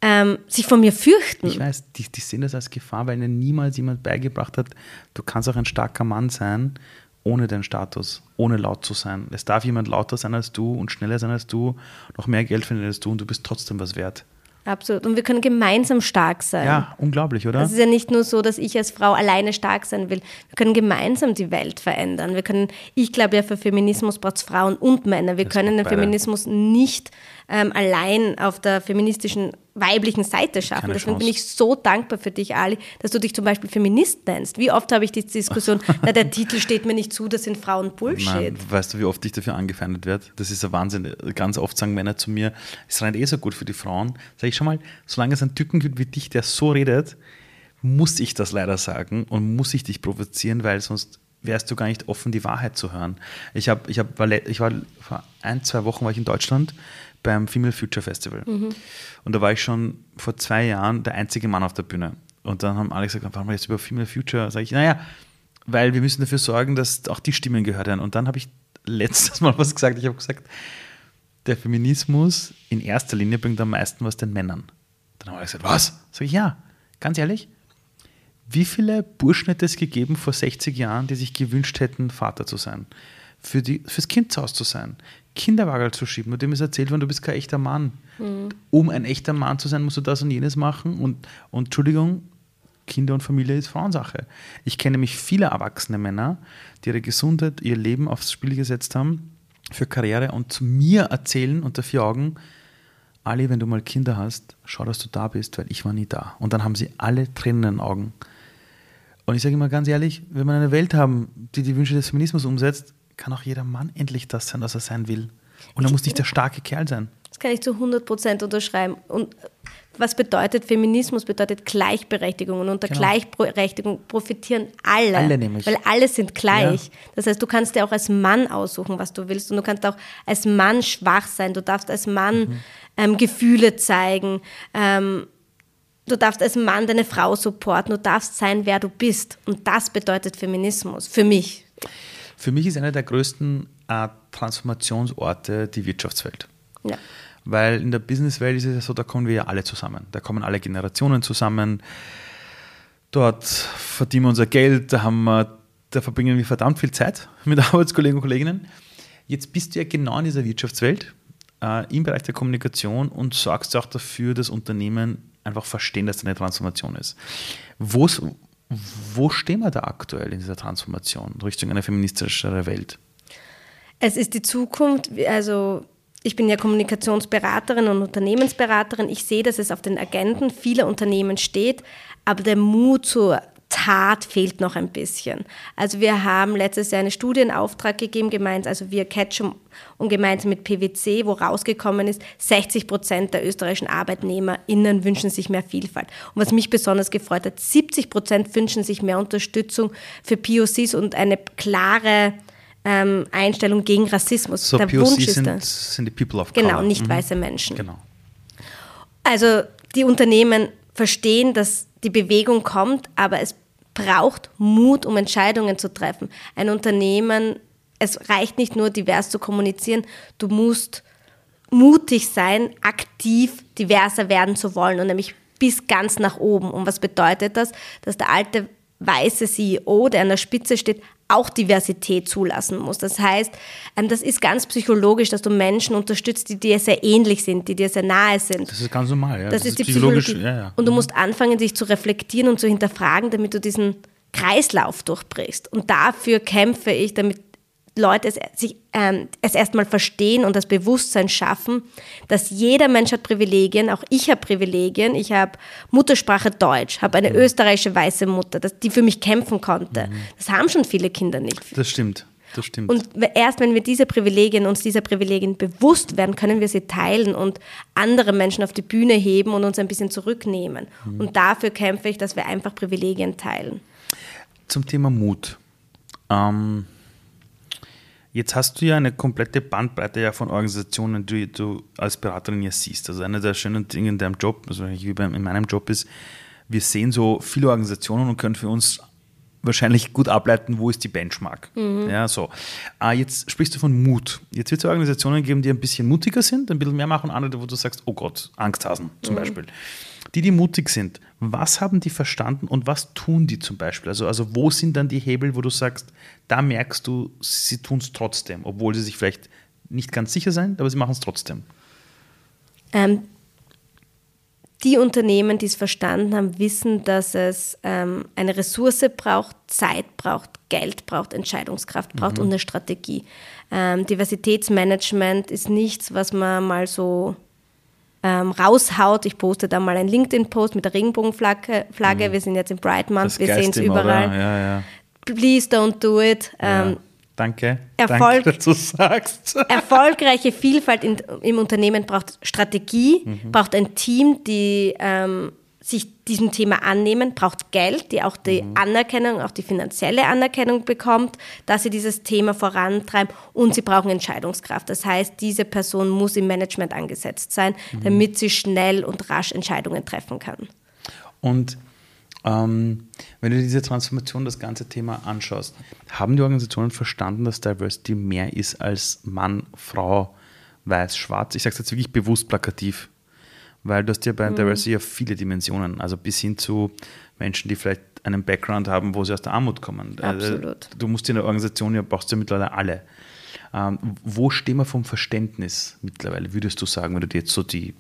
ähm, sich vor mir fürchten. Ich weiß, die, die sehen das als Gefahr, weil ihnen niemals jemand beigebracht hat, du kannst auch ein starker Mann sein, ohne den Status, ohne laut zu sein. Es darf jemand lauter sein als du und schneller sein als du, noch mehr Geld verdienen als du und du bist trotzdem was wert. Absolut. Und wir können gemeinsam stark sein. Ja, unglaublich, oder? Es ist ja nicht nur so, dass ich als Frau alleine stark sein will. Wir können gemeinsam die Welt verändern. Wir können, ich glaube ja, für Feminismus braucht es Frauen und Männer. Wir das können den Feminismus nicht ähm, allein auf der feministischen weiblichen Seite schaffen. Keine Deswegen Chance. bin ich so dankbar für dich, Ali, dass du dich zum Beispiel Feminist nennst. Wie oft habe ich die Diskussion, [laughs] na, der Titel steht mir nicht zu, das sind Frauen Bullshit. Nein, weißt du, wie oft ich dafür angefeindet werde? Das ist ein Wahnsinn. Ganz oft sagen Männer zu mir, es rennt eh so gut für die Frauen. Sag ich schon mal, solange es einen Typen gibt wie dich, der so redet, muss ich das leider sagen und muss ich dich provozieren, weil sonst wärst du gar nicht offen, die Wahrheit zu hören. Ich, hab, ich, hab, ich war vor ein, zwei Wochen war ich in Deutschland beim Female Future Festival. Mhm. Und da war ich schon vor zwei Jahren der einzige Mann auf der Bühne. Und dann haben alle gesagt, warum wir jetzt über Female Future? Sag ich, naja, weil wir müssen dafür sorgen, dass auch die Stimmen gehört werden. Und dann habe ich [laughs] letztes Mal was gesagt. Ich habe gesagt, der Feminismus in erster Linie bringt am meisten was den Männern. Dann haben alle gesagt, was? Sag ich, ja, ganz ehrlich. Wie viele Burschen hätte es gegeben vor 60 Jahren, die sich gewünscht hätten, Vater zu sein? Für die, fürs Kindshaus zu sein? Kinderwagel zu schieben. Und dem ist erzählt worden, du bist kein echter Mann. Mhm. Um ein echter Mann zu sein, musst du das und jenes machen. Und, und Entschuldigung, Kinder und Familie ist Frauensache. Ich kenne nämlich viele erwachsene Männer, die ihre Gesundheit, ihr Leben aufs Spiel gesetzt haben für Karriere und zu mir erzählen unter vier Augen, Ali, wenn du mal Kinder hast, schau, dass du da bist, weil ich war nie da. Und dann haben sie alle Tränen in den Augen. Und ich sage immer ganz ehrlich, wenn wir eine Welt haben, die die Wünsche des Feminismus umsetzt, kann auch jeder Mann endlich das sein, was er sein will. Und er muss nicht der starke Kerl sein. Das kann ich zu 100 Prozent unterschreiben. Und was bedeutet Feminismus? Bedeutet Gleichberechtigung. Und unter genau. Gleichberechtigung profitieren alle. Alle nämlich. Weil alle sind gleich. Ja. Das heißt, du kannst dir auch als Mann aussuchen, was du willst. Und du kannst auch als Mann schwach sein. Du darfst als Mann mhm. ähm, Gefühle zeigen. Ähm, du darfst als Mann deine Frau supporten. Du darfst sein, wer du bist. Und das bedeutet Feminismus. Für mich. Für mich ist einer der größten äh, Transformationsorte die Wirtschaftswelt. Ja. Weil in der Businesswelt ist es ja so, da kommen wir ja alle zusammen. Da kommen alle Generationen zusammen. Dort verdienen wir unser Geld, da, wir, da verbringen wir verdammt viel Zeit [laughs] mit Arbeitskollegen und Kolleginnen. Jetzt bist du ja genau in dieser Wirtschaftswelt, äh, im Bereich der Kommunikation und sorgst auch dafür, dass Unternehmen einfach verstehen, dass das eine Transformation ist. Wo's, wo stehen wir da aktuell in dieser Transformation Richtung eine feministischere Welt? Es ist die Zukunft, also ich bin ja Kommunikationsberaterin und Unternehmensberaterin. Ich sehe, dass es auf den Agenten vieler Unternehmen steht, aber der Mut zur Tat fehlt noch ein bisschen. Also wir haben letztes Jahr einen Studienauftrag gegeben, gemeinsam, also wir Ketchum und gemeinsam mit PwC, wo rausgekommen ist, 60 Prozent der österreichischen ArbeitnehmerInnen wünschen sich mehr Vielfalt. Und was mich besonders gefreut hat, 70 Prozent wünschen sich mehr Unterstützung für POCs und eine klare ähm, Einstellung gegen Rassismus. So Der POC Wunsch sind, ist sind die People of Color. Genau, nicht mhm. weiße Menschen. Genau. Also die Unternehmen verstehen, dass die Bewegung kommt, aber es braucht Mut, um Entscheidungen zu treffen. Ein Unternehmen, es reicht nicht nur divers zu kommunizieren, du musst mutig sein, aktiv diverser werden zu wollen und nämlich bis ganz nach oben. Und was bedeutet das? Dass der alte weiße CEO, der an der Spitze steht, auch Diversität zulassen muss. Das heißt, ähm, das ist ganz psychologisch, dass du Menschen unterstützt, die dir sehr ähnlich sind, die dir sehr nahe sind. Das ist ganz normal, ja. Das, das ist, die Psychologie. Ja, ja. Und du mhm. musst anfangen, dich zu reflektieren und zu hinterfragen, damit du diesen Kreislauf durchbrichst. Und dafür kämpfe ich, damit Leute es, sich, ähm, es erstmal verstehen und das Bewusstsein schaffen, dass jeder Mensch hat Privilegien, auch ich habe Privilegien. Ich habe Muttersprache Deutsch, habe eine mhm. österreichische weiße Mutter, das, die für mich kämpfen konnte. Mhm. Das haben schon viele Kinder nicht. Das stimmt. Das stimmt. Und erst wenn wir diese Privilegien, uns dieser Privilegien bewusst werden, können wir sie teilen und andere Menschen auf die Bühne heben und uns ein bisschen zurücknehmen. Mhm. Und dafür kämpfe ich, dass wir einfach Privilegien teilen. Zum Thema Mut. Ähm, Jetzt hast du ja eine komplette Bandbreite ja von Organisationen, die du als Beraterin ja siehst. Also einer der schönen Dinge in deinem Job, also wie in meinem Job ist, wir sehen so viele Organisationen und können für uns wahrscheinlich gut ableiten, wo ist die Benchmark. Mhm. Ja, so. Ah, jetzt sprichst du von Mut. Jetzt wird es Organisationen geben, die ein bisschen mutiger sind, ein bisschen mehr machen, andere, wo du sagst, oh Gott, Angsthasen zum mhm. Beispiel. Die, die mutig sind, was haben die verstanden und was tun die zum Beispiel? Also, also wo sind dann die Hebel, wo du sagst, da merkst du, sie tun es trotzdem, obwohl sie sich vielleicht nicht ganz sicher sind, aber sie machen es trotzdem. Ähm, die Unternehmen, die es verstanden haben, wissen, dass es ähm, eine Ressource braucht, Zeit braucht, Geld braucht, Entscheidungskraft braucht mhm. und eine Strategie. Ähm, Diversitätsmanagement ist nichts, was man mal so ähm, raushaut. Ich poste da mal einen LinkedIn-Post mit der Regenbogenflagge. Flagge. Mhm. Wir sind jetzt im Bright Month, wir sehen es überall. Ja, ja. Please don't do it. Ähm, Danke. Erfolg, Danke, dass du sagst. [laughs] erfolgreiche Vielfalt in, im Unternehmen braucht Strategie, mhm. braucht ein Team, die ähm, sich diesem Thema annehmen, braucht Geld, die auch die mhm. Anerkennung, auch die finanzielle Anerkennung bekommt, dass sie dieses Thema vorantreiben und sie brauchen Entscheidungskraft. Das heißt, diese Person muss im Management angesetzt sein, mhm. damit sie schnell und rasch Entscheidungen treffen kann. Und ähm, wenn du diese Transformation, das ganze Thema anschaust, haben die Organisationen verstanden, dass Diversity mehr ist als Mann, Frau, Weiß, Schwarz? Ich sage es jetzt wirklich bewusst plakativ, weil du hast ja bei mhm. Diversity ja viele Dimensionen, also bis hin zu Menschen, die vielleicht einen Background haben, wo sie aus der Armut kommen. Also Absolut. du musst in der Organisation ja, brauchst du ja mittlerweile alle. Ähm, wo stehen wir vom Verständnis mittlerweile, würdest du sagen, wenn du dir jetzt so die,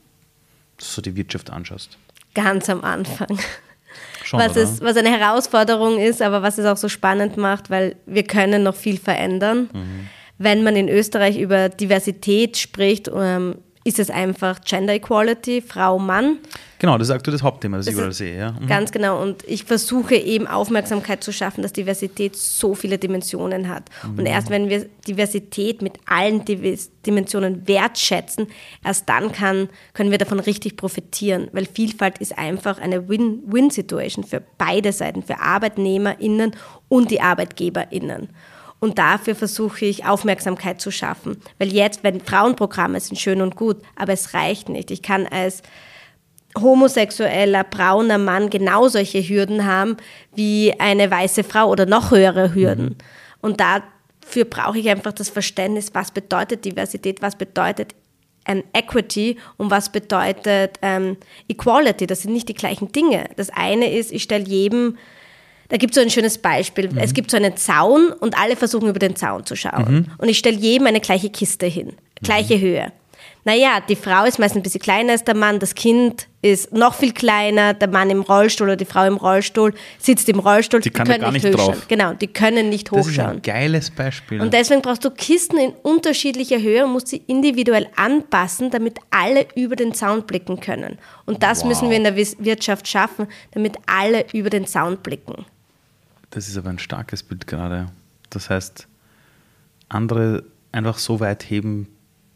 so die Wirtschaft anschaust? Ganz am Anfang. [laughs] Schon, was, es, was eine Herausforderung ist, aber was es auch so spannend macht, weil wir können noch viel verändern. Mhm. Wenn man in Österreich über Diversität spricht, ähm, ist es einfach Gender Equality, Frau, Mann. Genau, das ist aktuell das Hauptthema, das, das ich überall sehe. Ja. Mhm. Ganz genau. Und ich versuche eben Aufmerksamkeit zu schaffen, dass Diversität so viele Dimensionen hat. Mhm. Und erst wenn wir Diversität mit allen Dimensionen wertschätzen, erst dann kann, können wir davon richtig profitieren. Weil Vielfalt ist einfach eine Win-Win-Situation für beide Seiten, für ArbeitnehmerInnen und die ArbeitgeberInnen. Und dafür versuche ich Aufmerksamkeit zu schaffen. Weil jetzt, wenn Frauenprogramme sind schön und gut, aber es reicht nicht. Ich kann als homosexueller, brauner Mann genau solche Hürden haben wie eine weiße Frau oder noch höhere Hürden. Mhm. Und dafür brauche ich einfach das Verständnis, was bedeutet Diversität, was bedeutet ähm, Equity und was bedeutet ähm, Equality. Das sind nicht die gleichen Dinge. Das eine ist, ich stelle jedem, da gibt es so ein schönes Beispiel. Mhm. Es gibt so einen Zaun und alle versuchen über den Zaun zu schauen. Mhm. Und ich stelle jedem eine gleiche Kiste hin, gleiche mhm. Höhe naja, die Frau ist meistens ein bisschen kleiner als der Mann, das Kind ist noch viel kleiner, der Mann im Rollstuhl oder die Frau im Rollstuhl sitzt im Rollstuhl. Die, die können gar nicht, nicht drauf. Genau, die können nicht hochschauen. Das ist ein geiles Beispiel. Und deswegen brauchst du Kisten in unterschiedlicher Höhe und musst sie individuell anpassen, damit alle über den Zaun blicken können. Und das wow. müssen wir in der Wirtschaft schaffen, damit alle über den Zaun blicken. Das ist aber ein starkes Bild gerade. Das heißt, andere einfach so weit heben,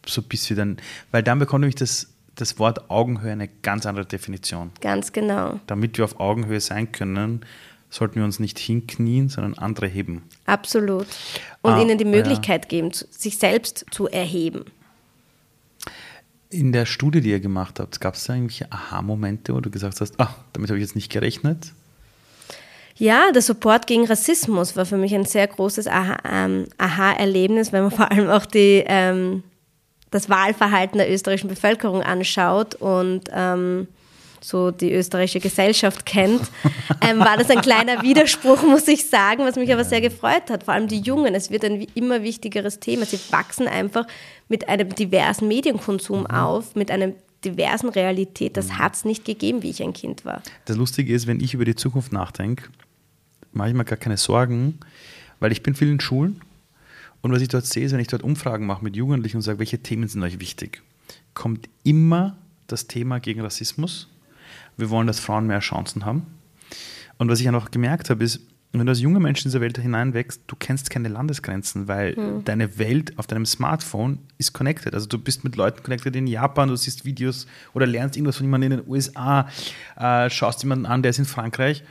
so bis wir dann, weil dann bekommt nämlich das, das Wort Augenhöhe eine ganz andere Definition. Ganz genau. Damit wir auf Augenhöhe sein können, sollten wir uns nicht hinknien, sondern andere heben. Absolut. Und ah, ihnen die Möglichkeit ja. geben, sich selbst zu erheben. In der Studie, die ihr gemacht habt, gab es da irgendwelche Aha-Momente, wo du gesagt hast, ah, damit habe ich jetzt nicht gerechnet? Ja, der Support gegen Rassismus war für mich ein sehr großes ähm, Aha-Erlebnis, wenn man [laughs] vor allem auch die ähm, das Wahlverhalten der österreichischen Bevölkerung anschaut und ähm, so die österreichische Gesellschaft kennt, [laughs] ähm, war das ein kleiner Widerspruch, muss ich sagen, was mich aber sehr gefreut hat. Vor allem die Jungen. Es wird ein immer wichtigeres Thema. Sie wachsen einfach mit einem diversen Medienkonsum mhm. auf, mit einer diversen Realität. Das mhm. hat es nicht gegeben, wie ich ein Kind war. Das Lustige ist, wenn ich über die Zukunft nachdenke, mache ich mir gar keine Sorgen, weil ich bin viel in Schulen und was ich dort sehe, ist, wenn ich dort Umfragen mache mit Jugendlichen und sage, welche Themen sind euch wichtig, kommt immer das Thema gegen Rassismus. Wir wollen, dass Frauen mehr Chancen haben. Und was ich auch gemerkt habe, ist, wenn du als junger Mensch in diese Welt hineinwächst, du kennst keine Landesgrenzen, weil mhm. deine Welt auf deinem Smartphone ist connected. Also du bist mit Leuten connected in Japan, du siehst Videos oder lernst irgendwas von jemandem in den USA, äh, schaust jemanden an, der ist in Frankreich.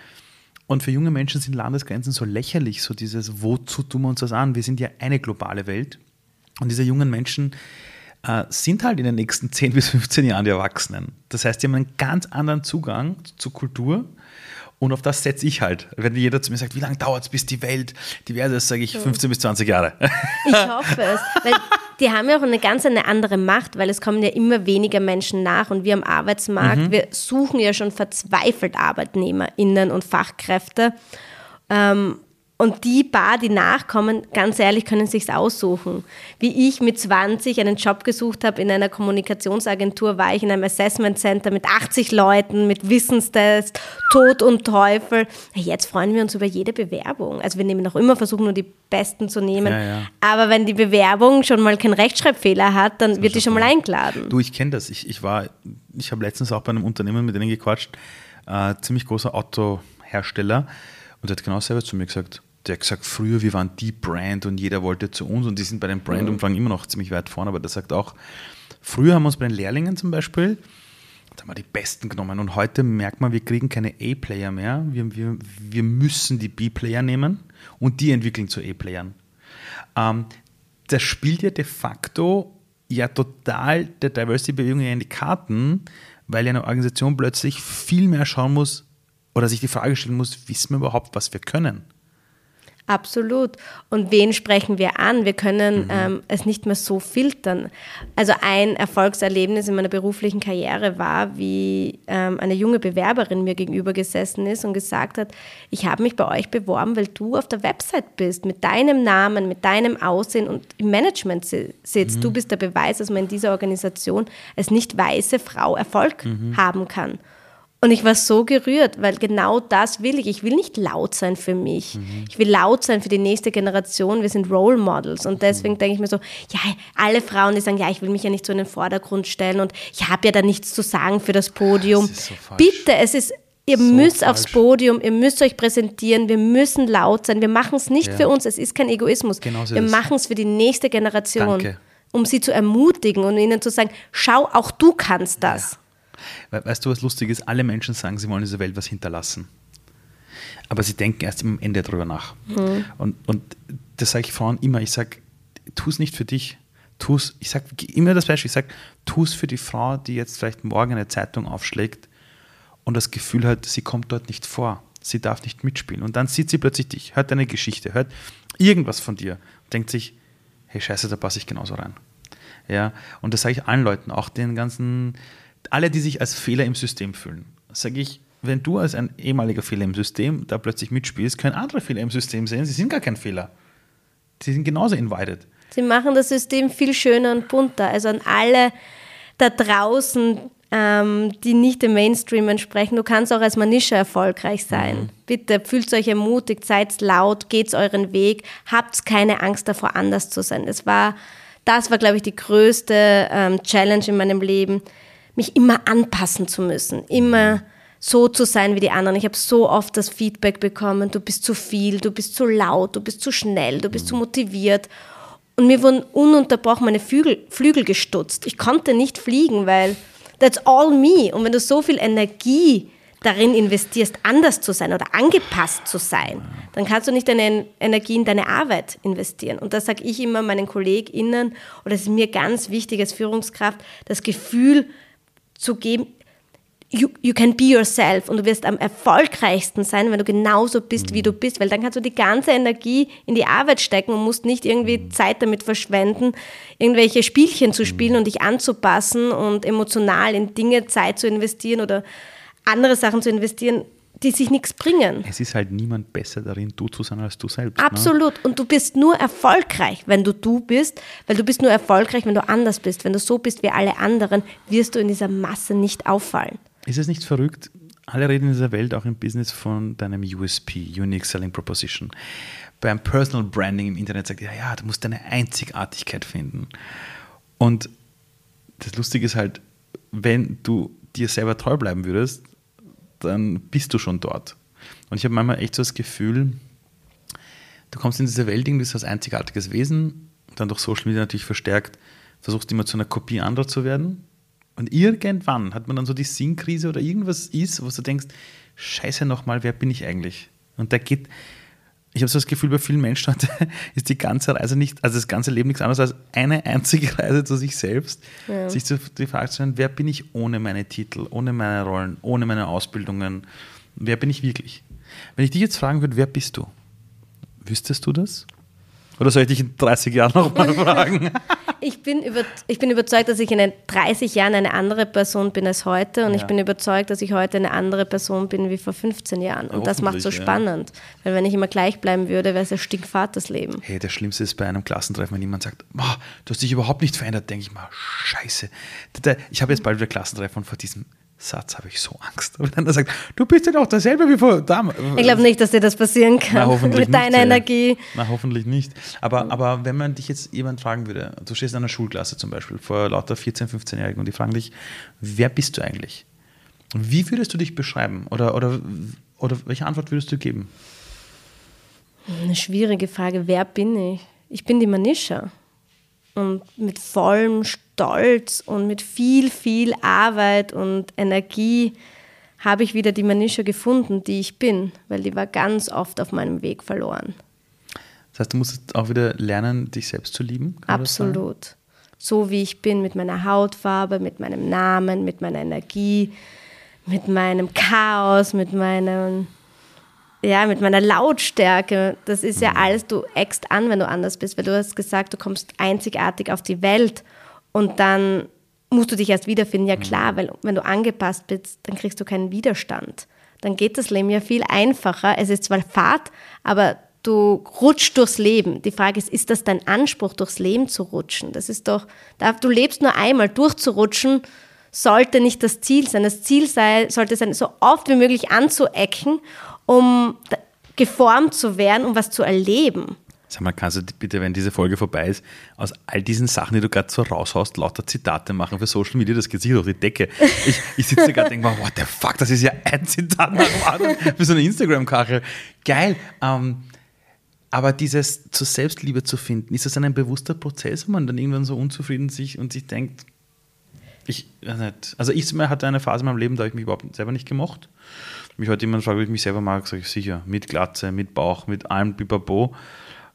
Und für junge Menschen sind Landesgrenzen so lächerlich, so dieses, wozu tun wir uns das an? Wir sind ja eine globale Welt. Und diese jungen Menschen äh, sind halt in den nächsten [laughs] 10 bis 15 Jahren die Erwachsenen. Das heißt, die haben einen ganz anderen Zugang zur Kultur Und auf das setze ich halt. Wenn jeder zu mir sagt, wie lange dauert es, bis die Welt divers ist, sage ich 15 bis 20 Jahre. Ich hoffe es. Die haben ja auch eine ganz eine andere Macht, weil es kommen ja immer weniger Menschen nach und wir am Arbeitsmarkt, mhm. wir suchen ja schon verzweifelt ArbeitnehmerInnen und Fachkräfte. Ähm, und die paar, die nachkommen, ganz ehrlich, können sich's aussuchen. Wie ich mit 20 einen Job gesucht habe in einer Kommunikationsagentur, war ich in einem Assessment Center mit 80 Leuten, mit Wissenstest, Tod und Teufel. Jetzt freuen wir uns über jede Bewerbung. Also wir nehmen noch immer, versuchen nur die Besten zu nehmen. Ja, ja. Aber wenn die Bewerbung schon mal keinen Rechtschreibfehler hat, dann wird die schon mal eingeladen. Du, ich kenne das. Ich, ich war, ich habe letztens auch bei einem Unternehmen mit denen gequatscht, äh, ziemlich großer Autohersteller. Und der hat genau selber zu mir gesagt, der hat gesagt, früher wir waren die Brand und jeder wollte zu uns und die sind bei den Brandumfragen immer noch ziemlich weit vorne, aber der sagt auch, früher haben wir uns bei den Lehrlingen zum Beispiel, da haben wir die Besten genommen und heute merkt man, wir kriegen keine A-Player mehr, wir, wir, wir müssen die B-Player nehmen und die entwickeln zu A-Playern. Ähm, das spielt ja de facto ja total der Diversity-Bewegung in die Karten, weil ja eine Organisation plötzlich viel mehr schauen muss oder sich die Frage stellen muss, wissen wir überhaupt, was wir können? Absolut. Und wen sprechen wir an? Wir können mhm. ähm, es nicht mehr so filtern. Also ein Erfolgserlebnis in meiner beruflichen Karriere war, wie ähm, eine junge Bewerberin mir gegenüber gesessen ist und gesagt hat, ich habe mich bei euch beworben, weil du auf der Website bist, mit deinem Namen, mit deinem Aussehen und im Management sitzt. Mhm. Du bist der Beweis, dass man in dieser Organisation als nicht weiße Frau Erfolg mhm. haben kann. Und ich war so gerührt, weil genau das will ich. Ich will nicht laut sein für mich. Mhm. Ich will laut sein für die nächste Generation. Wir sind Role Models. Und deswegen mhm. denke ich mir so, ja, alle Frauen, die sagen, ja, ich will mich ja nicht so in den Vordergrund stellen und ich habe ja da nichts zu sagen für das Podium. Das so Bitte, es ist Ihr so müsst falsch. aufs Podium, ihr müsst euch präsentieren, wir müssen laut sein. Wir machen es nicht ja. für uns, es ist kein Egoismus. Genau so wir machen es für die nächste Generation, Danke. um sie zu ermutigen und ihnen zu sagen, schau, auch du kannst das. Ja. Weißt du, was lustig ist? Alle Menschen sagen, sie wollen dieser Welt was hinterlassen. Aber sie denken erst am Ende darüber nach. Mhm. Und, und das sage ich Frauen immer. Ich sage, tu es nicht für dich. Tu's, ich sage immer das Beispiel, ich sage, tu es für die Frau, die jetzt vielleicht morgen eine Zeitung aufschlägt und das Gefühl hat, sie kommt dort nicht vor. Sie darf nicht mitspielen. Und dann sieht sie plötzlich dich, hört deine Geschichte, hört irgendwas von dir und denkt sich, hey Scheiße, da passe ich genauso rein. Ja, und das sage ich allen Leuten, auch den ganzen alle, die sich als Fehler im System fühlen, sage ich, wenn du als ein ehemaliger Fehler im System da plötzlich mitspielst, können andere Fehler im System sehen, sie sind gar kein Fehler. Sie sind genauso invited. Sie machen das System viel schöner und bunter. Also an alle da draußen, ähm, die nicht dem Mainstream entsprechen, du kannst auch als Manischa erfolgreich sein. Mhm. Bitte fühlt euch ermutigt, seid laut, geht euren Weg, habt keine Angst davor, anders zu sein. Das war, das war, glaube ich, die größte ähm, Challenge in meinem Leben mich immer anpassen zu müssen, immer so zu sein wie die anderen. Ich habe so oft das Feedback bekommen, du bist zu viel, du bist zu laut, du bist zu schnell, du bist zu motiviert. Und mir wurden ununterbrochen meine Flügel, Flügel gestutzt. Ich konnte nicht fliegen, weil that's all me. Und wenn du so viel Energie darin investierst, anders zu sein oder angepasst zu sein, dann kannst du nicht deine Energie in deine Arbeit investieren. Und das sage ich immer meinen KollegInnen, oder es ist mir ganz wichtig als Führungskraft, das Gefühl zu geben, you, you can be yourself und du wirst am erfolgreichsten sein, wenn du genauso bist, wie du mhm. bist, weil dann kannst du die ganze Energie in die Arbeit stecken und musst nicht irgendwie mhm. Zeit damit verschwenden, irgendwelche Spielchen zu spielen mhm. und dich anzupassen und emotional in Dinge Zeit zu investieren oder andere Sachen zu investieren, die sich nichts bringen. Es ist halt niemand besser darin, du zu sein als du selbst. Ne? Absolut. Ne? Und du bist nur erfolgreich, wenn du du bist, weil du bist nur erfolgreich, wenn du anders bist. Wenn du so bist wie alle anderen, wirst du in dieser Masse nicht auffallen. Ist es nicht verrückt? Alle reden in dieser Welt, auch im Business, von deinem USP, Unique Selling Proposition. Beim Personal Branding im Internet sagt ja, ja, du musst deine Einzigartigkeit finden. Und das Lustige ist halt, wenn du dir selber treu bleiben würdest, dann bist du schon dort. Und ich habe manchmal echt so das Gefühl, du kommst in diese Welt irgendwie so als einzigartiges Wesen, dann durch Social Media natürlich verstärkt, versuchst immer zu einer Kopie anderer zu werden. Und irgendwann hat man dann so die Sinnkrise oder irgendwas ist, wo du denkst, scheiße nochmal, wer bin ich eigentlich? Und da geht, ich habe so das Gefühl, bei vielen Menschen [laughs] ist die ganze Reise nicht, also das ganze Leben nichts anderes als eine einzige [laughs] Reise zu sich selbst, ja. sich zu, die Frage zu stellen, wer bin ich ohne meine Titel, ohne meine Rollen, ohne meine Ausbildungen, Wer bin ich wirklich? Wenn ich dich jetzt fragen würde, wer bist du? Wüsstest du das? Oder soll ich dich in 30 Jahren nochmal [laughs] fragen? ich, bin über, ich bin überzeugt, dass ich in 30 Jahren eine andere Person bin als heute und ja. ich bin überzeugt, dass ich heute eine andere Person bin wie vor 15 Jahren. Und das macht so spannend. Ja. Weil wenn ich immer gleich bleiben würde, wäre es ein stinkfad das Leben. Hey, das Schlimmste ist bei einem Klassentreffen, wenn jemand sagt, oh, du hast dich überhaupt nicht verändert, denke ich mal, scheiße. Ich habe jetzt bald wieder Klassentreffen und vor diesem Satz habe ich so Angst. Und dann sagt, du bist ja doch dasselbe wie vor damals. Ich glaube nicht, dass dir das passieren kann. Na, hoffentlich mit deiner nicht, Energie. Na, hoffentlich nicht. Aber, aber wenn man dich jetzt jemand fragen würde, du stehst in einer Schulklasse zum Beispiel vor lauter 14-, 15-Jährigen und die fragen dich, wer bist du eigentlich? Wie würdest du dich beschreiben? Oder, oder, oder welche Antwort würdest du geben? Eine schwierige Frage. Wer bin ich? Ich bin die Manisha. Und mit vollem Stolz und mit viel, viel Arbeit und Energie habe ich wieder die Manisha gefunden, die ich bin, weil die war ganz oft auf meinem Weg verloren. Das heißt, du musst auch wieder lernen, dich selbst zu lieben? Absolut. So wie ich bin, mit meiner Hautfarbe, mit meinem Namen, mit meiner Energie, mit meinem Chaos, mit meinem ja, mit meiner Lautstärke, das ist ja mhm. alles, du eckst an, wenn du anders bist, weil du hast gesagt, du kommst einzigartig auf die Welt und dann musst du dich erst wiederfinden. Ja klar, mhm. weil wenn du angepasst bist, dann kriegst du keinen Widerstand. Dann geht das Leben ja viel einfacher. Es ist zwar Fahrt, aber du rutschst durchs Leben. Die Frage ist, ist das dein Anspruch, durchs Leben zu rutschen? Das ist doch, du lebst nur einmal, durchzurutschen sollte nicht das Ziel sein. Das Ziel sei, sollte sein, so oft wie möglich anzuecken um geformt zu werden, um was zu erleben. Sag mal, kannst du bitte, wenn diese Folge vorbei ist, aus all diesen Sachen, die du gerade so raushaust, lauter Zitate machen für Social Media, das geht sicher durch die Decke. Ich, ich sitze gerade und denke mir, what the fuck, das ist ja ein Zitat nach dem für so eine Instagram-Kachel. Geil. Ähm, aber dieses zur Selbstliebe zu finden, ist das ein bewusster Prozess, wo man dann irgendwann so unzufrieden sich und sich denkt, ich weiß nicht. Also ich hatte eine Phase in meinem Leben, da habe ich mich überhaupt selber nicht gemocht mich heute jemand fragt, ob ich mich selber mag, sage ich sicher, mit Glatze, mit Bauch, mit allem Bipapo.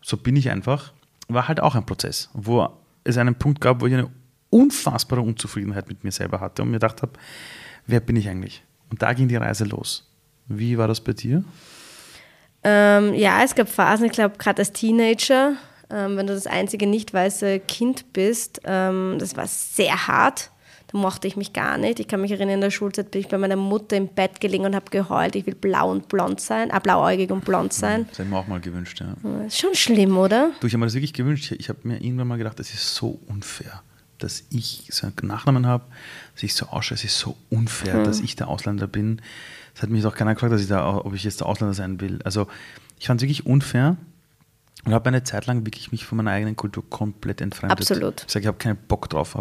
So bin ich einfach. War halt auch ein Prozess, wo es einen Punkt gab, wo ich eine unfassbare Unzufriedenheit mit mir selber hatte und mir gedacht habe, wer bin ich eigentlich? Und da ging die Reise los. Wie war das bei dir? Ähm, ja, es gab Phasen, ich glaube, gerade als Teenager, ähm, wenn du das einzige nicht weiße Kind bist, ähm, das war sehr hart. Da mochte ich mich gar nicht. Ich kann mich erinnern, in der Schulzeit bin ich bei meiner Mutter im Bett gelegen und habe geheult, ich will blau und blond sein, äh, blauäugig und blond sein. Das hätte ich mir auch mal gewünscht, ja. Ist schon schlimm, oder? Du, ich habe mir das wirklich gewünscht. Ich habe mir irgendwann mal gedacht, das ist so unfair, dass ich so einen Nachnamen habe, dass ich so ausschaue, es ist so unfair, hm. dass ich der Ausländer bin. Das hat mich doch keiner gefragt, dass ich da, ob ich jetzt der Ausländer sein will. Also ich fand es wirklich unfair und habe eine Zeit lang wirklich mich von meiner eigenen Kultur komplett entfremdet. Absolut. Ich sage, ich habe keinen Bock drauf.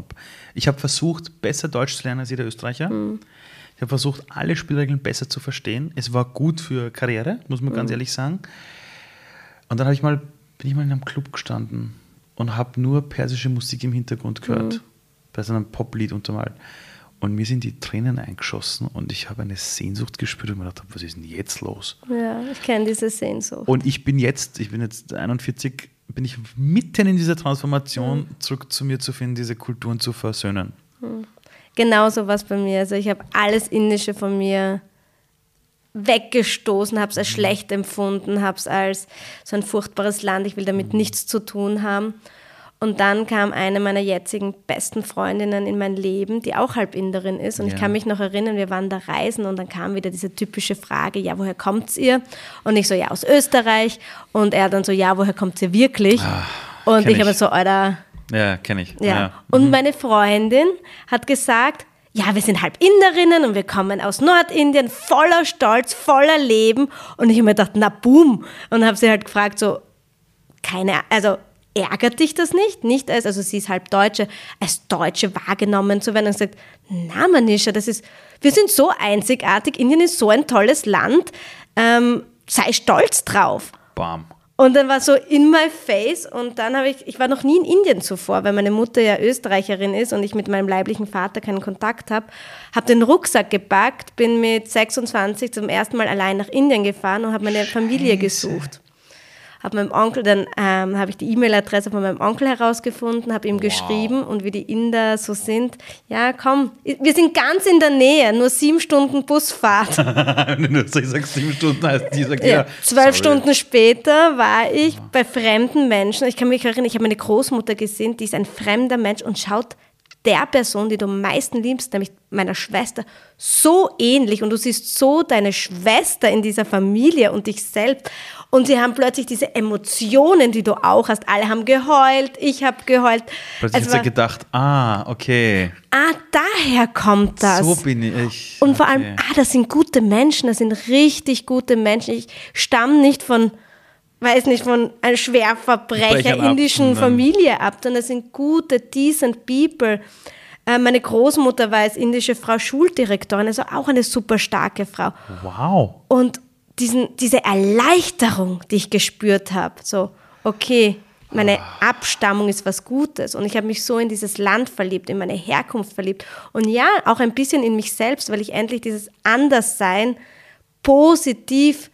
Ich habe versucht, besser Deutsch zu lernen als jeder Österreicher. Mhm. Ich habe versucht, alle Spielregeln besser zu verstehen. Es war gut für Karriere, muss man mhm. ganz ehrlich sagen. Und dann ich mal, bin ich mal in einem Club gestanden und habe nur persische Musik im Hintergrund gehört. Mhm. Bei so einem Poplied untermalt. Und mir sind die Tränen eingeschossen und ich habe eine Sehnsucht gespürt und mir gedacht, was ist denn jetzt los? Ja, ich kenne diese Sehnsucht. Und ich bin jetzt, ich bin jetzt 41, bin ich mitten in dieser Transformation, mhm. zurück zu mir zu finden, diese Kulturen zu versöhnen. Mhm. Genauso was bei mir. Also ich habe alles Indische von mir weggestoßen, habe es als mhm. schlecht empfunden, habe es als so ein furchtbares Land, ich will damit mhm. nichts zu tun haben. Und dann kam eine meiner jetzigen besten Freundinnen in mein Leben, die auch Halbinderin ist. Und ja. ich kann mich noch erinnern, wir waren da reisen und dann kam wieder diese typische Frage, ja, woher kommt ihr? Und ich so, ja, aus Österreich. Und er dann so, ja, woher kommt ihr wirklich? Ah, und ich, ich habe so, Alter. Ja, kenne ich. Ja. ja. Und mhm. meine Freundin hat gesagt, ja, wir sind Halbinderinnen und wir kommen aus Nordindien, voller Stolz, voller Leben. Und ich habe mir gedacht, na boom. Und habe sie halt gefragt, so, keine, also ärgert dich das nicht? Nicht als, also sie ist halb Deutsche, als Deutsche wahrgenommen zu werden und sagt, na Manisha, das ist, wir sind so einzigartig, Indien ist so ein tolles Land, ähm, sei stolz drauf. Bam. Und dann war so in my face und dann habe ich, ich war noch nie in Indien zuvor, weil meine Mutter ja Österreicherin ist und ich mit meinem leiblichen Vater keinen Kontakt habe, habe den Rucksack gepackt, bin mit 26 zum ersten Mal allein nach Indien gefahren und habe meine Familie gesucht. Habe meinem Onkel, dann ähm, habe ich die E-Mail-Adresse von meinem Onkel herausgefunden, habe ihm Wow. geschrieben und wie die Inder so sind, ja komm, wir sind ganz in der Nähe, nur sieben Stunden Busfahrt. Wenn du sagst, sieben Stunden heißt, die sagt, Ja, ja, zwölf sorry. Stunden später war ich bei fremden Menschen. Ich kann mich erinnern, ich habe meine Großmutter gesehen, die ist ein fremder Mensch und schaut der Person, die du am meisten liebst, nämlich meiner Schwester, so ähnlich. Und du siehst so deine Schwester in dieser Familie und dich selbst. Und sie haben plötzlich diese Emotionen, die du auch hast. Alle haben geheult, ich habe geheult. Plötzlich du war, gedacht, ah, okay, ah, daher kommt das. so bin ich. Und vor allem, okay. ah, das sind gute Menschen, das sind richtig gute Menschen. Ich stamme nicht von, weiß nicht, von einem Schwerverbrecher ab, indischen nein. Familie ab, sondern das sind gute, decent people. Äh, Meine Großmutter war als indische Frau Schuldirektorin, also auch eine super starke Frau. Wow. Und diesen, diese Erleichterung, die ich gespürt habe, so, okay, meine Abstammung ist was Gutes und ich habe mich so in dieses Land verliebt, in meine Herkunft verliebt. Und ja, auch ein bisschen in mich selbst, weil ich endlich dieses Anderssein positiv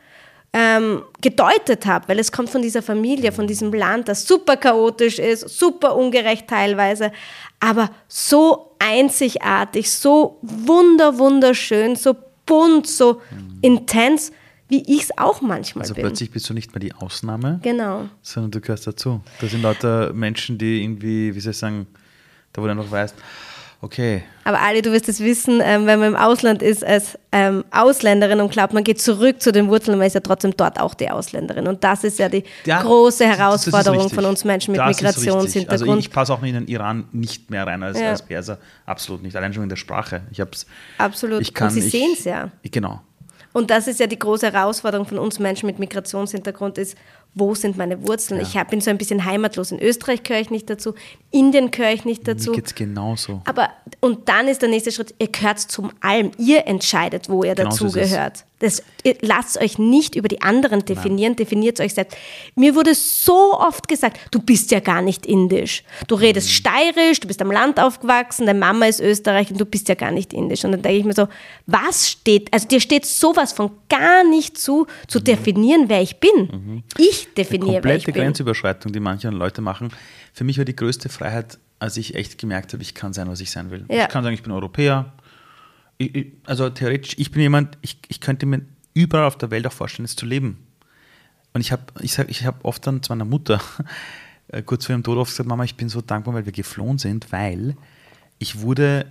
ähm, gedeutet habe, weil es kommt von dieser Familie, von diesem Land, das super chaotisch ist, super ungerecht teilweise, aber so einzigartig, so wunder, wunderschön, so bunt, so intens, wie ich es auch manchmal Also bin. plötzlich bist du nicht mehr die Ausnahme, Genau. sondern du gehörst dazu. Da sind lauter Menschen, die irgendwie, wie soll ich sagen, da wo du einfach weißt, okay, Aber Ali, du wirst es wissen, ähm, wenn man im Ausland ist als ähm, Ausländerin und glaubt, man geht zurück zu den Wurzeln, man ist ja trotzdem dort auch die Ausländerin. Und das ist ja die Ja, große Herausforderung von uns Menschen mit Das. Migrationshintergrund. Also ich passe auch in den Iran nicht mehr rein als, Ja. als Perser. Absolut nicht. Allein schon in der Sprache. Ich hab's, Absolut. Ich kann, und Sie ich- sehen es ja. Genau. Und das ist ja die große Herausforderung von uns Menschen mit Migrationshintergrund ist, wo sind meine Wurzeln? Ich hab, bin so ein bisschen heimatlos. In Österreich gehöre ich nicht dazu, in Indien gehöre ich nicht dazu. Mir geht's genauso. Aber, und dann ist der nächste Schritt, ihr gehört zum Allem. Ihr entscheidet, wo ihr Genau so dazugehört. Das, lasst euch nicht über die anderen definieren, definiert euch selbst. Mir wurde so oft gesagt, du bist ja gar nicht indisch. Du Mhm. redest steirisch, du bist am Land aufgewachsen, deine Mama ist Österreich und du bist ja gar nicht indisch. Und dann denke ich mir so, was steht, also dir steht sowas von gar nicht zu, zu definieren, wer ich bin. Ich definiere, wer ich Mhm. Komplette bin. Grenzüberschreitung, die manche Leute machen. Für mich war die größte Freiheit, als ich echt gemerkt habe, ich kann sein, was ich sein will. Ja. Ich kann sagen, ich bin Europäer. Ich, also theoretisch, ich bin jemand, ich, ich könnte mir überall auf der Welt auch vorstellen, es zu leben. Und ich habe ich sag, ich hab oft dann zu meiner Mutter [laughs] äh, kurz vor ihrem Tod oft gesagt, Mama, ich bin so dankbar, weil wir geflohen sind, weil ich wurde,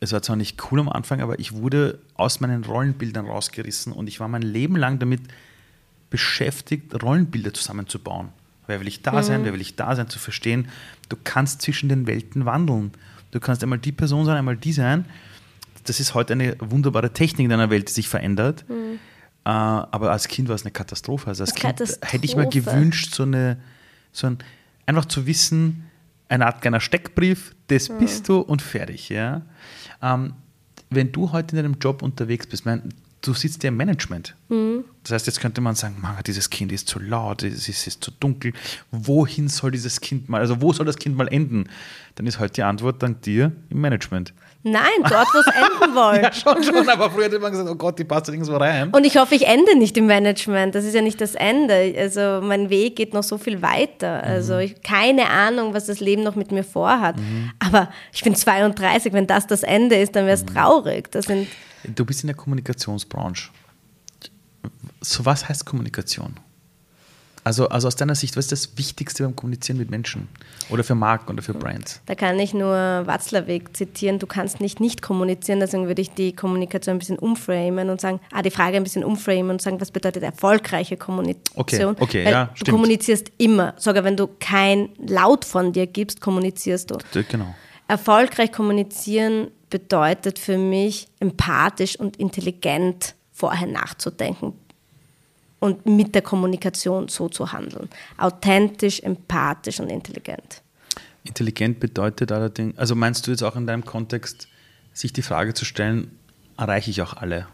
es war zwar nicht cool am Anfang, aber ich wurde aus meinen Rollenbildern rausgerissen und ich war mein Leben lang damit beschäftigt, Rollenbilder zusammenzubauen. Wer will ich da sein, wer will ich da sein, zu verstehen, du kannst zwischen den Welten wandeln. Du kannst einmal die Person sein, einmal die sein. Das ist heute eine wunderbare Technik in einer Welt, die sich verändert. Äh, aber als Kind war es eine Katastrophe. Also als Eine Kind hätte ich mir Katastrophe. gewünscht, so eine, so ein, einfach zu wissen, eine Art kleiner Steckbrief, das bist du und fertig. Ja? Ähm, wenn du heute in deinem Job unterwegs bist, mein, du sitzt ja im Management. Das heißt, jetzt könnte man sagen, Mann, dieses Kind ist zu laut, es ist, es ist zu dunkel. Wohin soll dieses Kind mal, also wo soll das Kind mal enden? Dann ist heute die Antwort dank dir im Management. Nein, dort, wo es [laughs] enden wollen. Ja, schon, schon, aber früher hat man gesagt, oh Gott, die passt da irgendwo rein. Und ich hoffe, ich ende nicht im Management. Das ist ja nicht das Ende. Also mein Weg geht noch so viel weiter. Also ich keine Ahnung, was das Leben noch mit mir vorhat. Aber ich bin 32. Wenn das das Ende ist, dann wäre es traurig. Das sind Du bist in der Kommunikationsbranche. So was heißt Kommunikation? Also, also aus deiner Sicht, was ist das Wichtigste beim Kommunizieren mit Menschen? Oder für Marken oder für Brands? Da kann ich nur Watzlawick zitieren, du kannst nicht nicht kommunizieren, deswegen würde ich die Kommunikation ein bisschen umframen und sagen, ah, die Frage ein bisschen umframen und sagen, was bedeutet erfolgreiche Kommunikation? Okay, okay, Weil ja, Du stimmt. kommunizierst immer, sogar wenn du kein Laut von dir gibst, kommunizierst du. Genau. Erfolgreich kommunizieren bedeutet für mich, empathisch und intelligent vorher nachzudenken und mit der Kommunikation so zu handeln. Authentisch, empathisch und intelligent. Intelligent bedeutet allerdings, also meinst du jetzt auch in deinem Kontext, sich die Frage zu stellen, erreiche ich auch alle?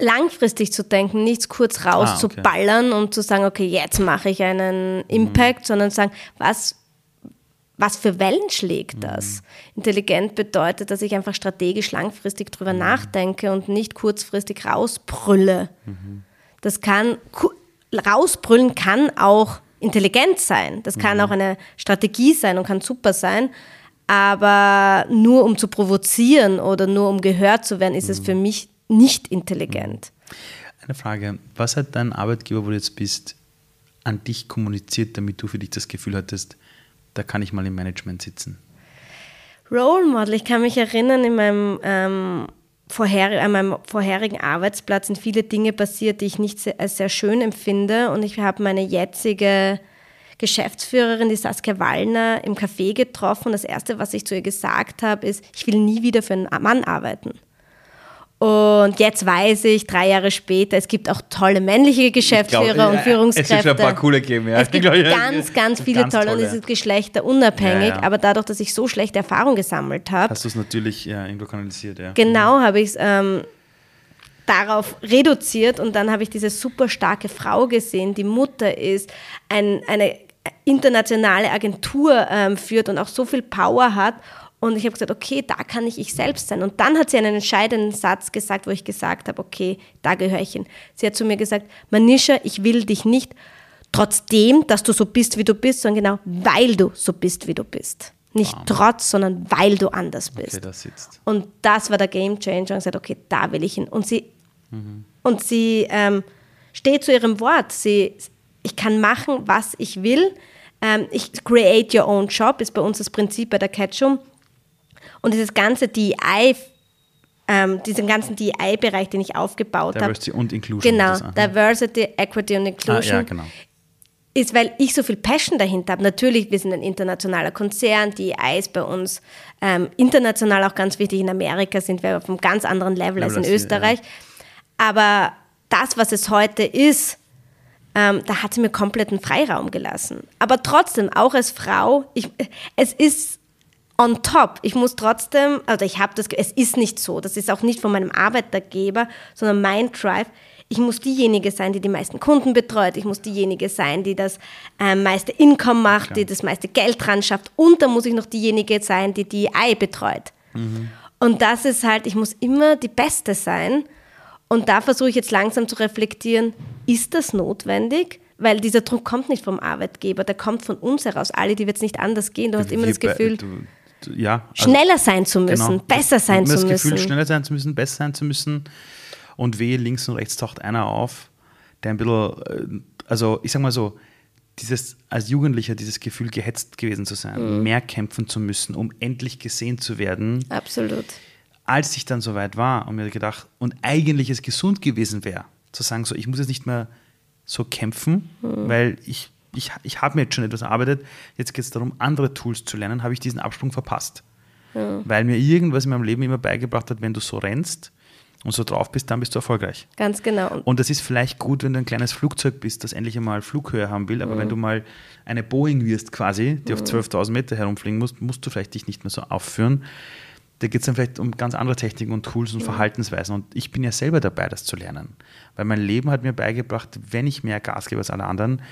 langfristig zu denken, nichts kurz Ah, okay. rauszuballern und zu sagen, okay, jetzt mache ich einen Impact, sondern sagen, was, was für Wellen schlägt das? Intelligent bedeutet, dass ich einfach strategisch langfristig drüber nachdenke und nicht kurzfristig rausbrülle. Das kann rausbrüllen kann auch intelligent sein. Das kann mhm. auch eine Strategie sein und kann super sein. Aber nur um zu provozieren oder nur um gehört zu werden, ist mhm. es für mich nicht intelligent. Mhm. Eine Frage. Was hat dein Arbeitgeber, wo du jetzt bist, an dich kommuniziert, damit du für dich das Gefühl hattest, da kann ich mal im Management sitzen? Role Model. Ich kann mich erinnern, in meinem, ähm, vorher, an meinem vorherigen Arbeitsplatz sind viele Dinge passiert, die ich nicht sehr, als sehr schön empfinde. Und ich habe meine jetzige Geschäftsführerin, die Saskia Wallner, im Café getroffen. Das Erste, was ich zu ihr gesagt habe, ist, ich will nie wieder für einen Mann arbeiten. Und jetzt weiß ich, drei Jahre später, es gibt auch tolle männliche Geschäftsführer glaub, und Führungskräfte. Es wird schon ein paar coole geben, ja. Es gibt ganz, ganz viele ganz tolle, tolle, und es ist geschlechterunabhängig. Ja, ja. Aber dadurch, dass ich so schlechte Erfahrungen gesammelt habe. Hast du es natürlich ja, irgendwo kanalisiert, ja. Genau, habe ich es ähm, darauf reduziert und dann habe ich diese super starke Frau gesehen, die Mutter ist, ein, eine internationale Agentur ähm, führt und auch so viel Power hat und ich habe gesagt, okay, da kann ich ich selbst sein. Und dann hat sie einen entscheidenden Satz gesagt, wo ich gesagt habe, okay, da gehöre ich hin. Sie hat zu mir gesagt, Manisha, ich will dich nicht trotzdem, dass du so bist, wie du bist, sondern genau, weil du so bist, wie du bist. Nicht wow. trotz, sondern weil du anders bist. Okay, das. Und das war der Game Changer und gesagt, okay, da will ich hin. Und sie, mhm. und sie ähm, steht zu ihrem Wort. Sie, ich kann machen, was ich will. Ähm, ich create your own job ist bei uns das Prinzip bei der Catchum. Und dieses ganze DEI, ähm, diesen ganzen DEI-Bereich, den ich aufgebaut habe. Diversity und Inclusion. Genau, Diversity, Equity und Inclusion. Ah, ja, genau. Ist, weil ich so viel Passion dahinter habe. Natürlich, wir sind ein internationaler Konzern, DEI ist bei uns ähm, international auch ganz wichtig. In Amerika sind wir auf einem ganz anderen Level, Level als in Österreich. Ja. Aber das, was es heute ist, ähm, da hat sie mir kompletten Freiraum gelassen. Aber trotzdem, auch als Frau, ich, es ist on top. Ich muss trotzdem, also ich habe das, es ist nicht so, das ist auch nicht von meinem Arbeitgeber, sondern mein Drive. Ich muss diejenige sein, die die meisten Kunden betreut. Ich muss diejenige sein, die das äh, meiste Income macht, Klar. die das meiste Geld dran schafft. Und dann muss ich noch diejenige sein, die die Ei betreut. Mhm. Und das ist halt, ich muss immer die Beste sein. Und da versuche ich jetzt langsam zu reflektieren, ist das notwendig? Weil dieser Druck kommt nicht vom Arbeitgeber, der kommt von uns heraus. Alle, die wird es nicht anders gehen. Du hast immer das Gefühl, du, ja. Also, schneller sein zu müssen, genau, besser sein zu müssen. das Gefühl, schneller sein zu müssen, besser sein zu müssen. Und wehe, links und rechts taucht einer auf, der ein bisschen, äh, also ich sag mal so, dieses als Jugendlicher dieses Gefühl gehetzt gewesen zu sein, mhm. mehr kämpfen zu müssen, um endlich gesehen zu werden. Absolut. Als ich dann soweit war und mir gedacht, und eigentlich es gesund gewesen wäre, zu sagen, so ich muss jetzt nicht mehr so kämpfen, mhm. weil ich ich, ich habe mir jetzt schon etwas erarbeitet, jetzt geht es darum, andere Tools zu lernen, habe ich diesen Absprung verpasst. Ja. Weil mir irgendwas in meinem Leben immer beigebracht hat, wenn du so rennst und so drauf bist, dann bist du erfolgreich. Ganz genau. Und das ist vielleicht gut, wenn du ein kleines Flugzeug bist, das endlich einmal Flughöhe haben will, aber mhm. wenn du mal eine Boeing wirst quasi, die mhm. auf 12.000 Meter herumfliegen muss, musst du vielleicht dich nicht mehr so aufführen. Da geht es dann vielleicht um ganz andere Techniken und Tools und mhm. Verhaltensweisen. Und ich bin ja selber dabei, das zu lernen. Weil mein Leben hat mir beigebracht, wenn ich mehr Gas gebe als alle anderen,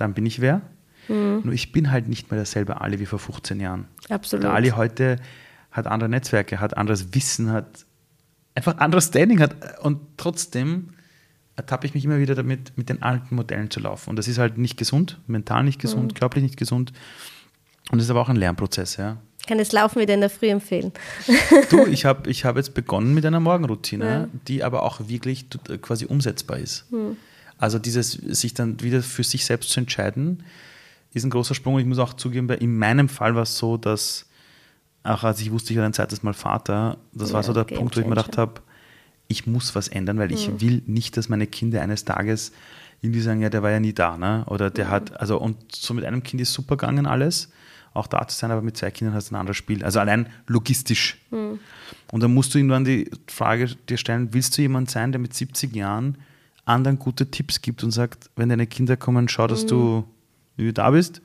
dann bin ich wer. Mhm. Nur ich bin halt nicht mehr derselbe Ali wie vor 15 Jahren. Absolut. Der Ali heute hat andere Netzwerke, hat anderes Wissen, hat einfach anderes Standing hat und trotzdem ertappe ich mich immer wieder damit, mit den alten Modellen zu laufen. Und das ist halt nicht gesund, mental nicht gesund, mhm. körperlich nicht gesund. Und das ist aber auch ein Lernprozess, ja. Kann das Laufen wieder in der Früh empfehlen. Du, ich habe ich hab jetzt begonnen mit einer Morgenroutine, ja. die aber auch wirklich quasi umsetzbar ist. Mhm. Also dieses sich dann wieder für sich selbst zu entscheiden, ist ein großer Sprung. Und ich muss auch zugeben, in meinem Fall war es so, dass auch als ich wusste, ich werde ein zweites Mal Vater, das ja, war so der Punkt, wo ich mir gedacht habe, ich muss was ändern, weil ich mhm. will nicht, dass meine Kinder eines Tages irgendwie sagen, ja, der war ja nie da, ne? Oder der mhm. hat, also und so mit einem Kind ist super gegangen alles, auch da zu sein, aber mit zwei Kindern hast du ein anderes Spiel. Also allein logistisch. Mhm. Und dann musst du irgendwann die Frage dir stellen, willst du jemand sein, der mit 70 Jahren anderen gute Tipps gibt und sagt, wenn deine Kinder kommen, schau, dass mhm. du da bist.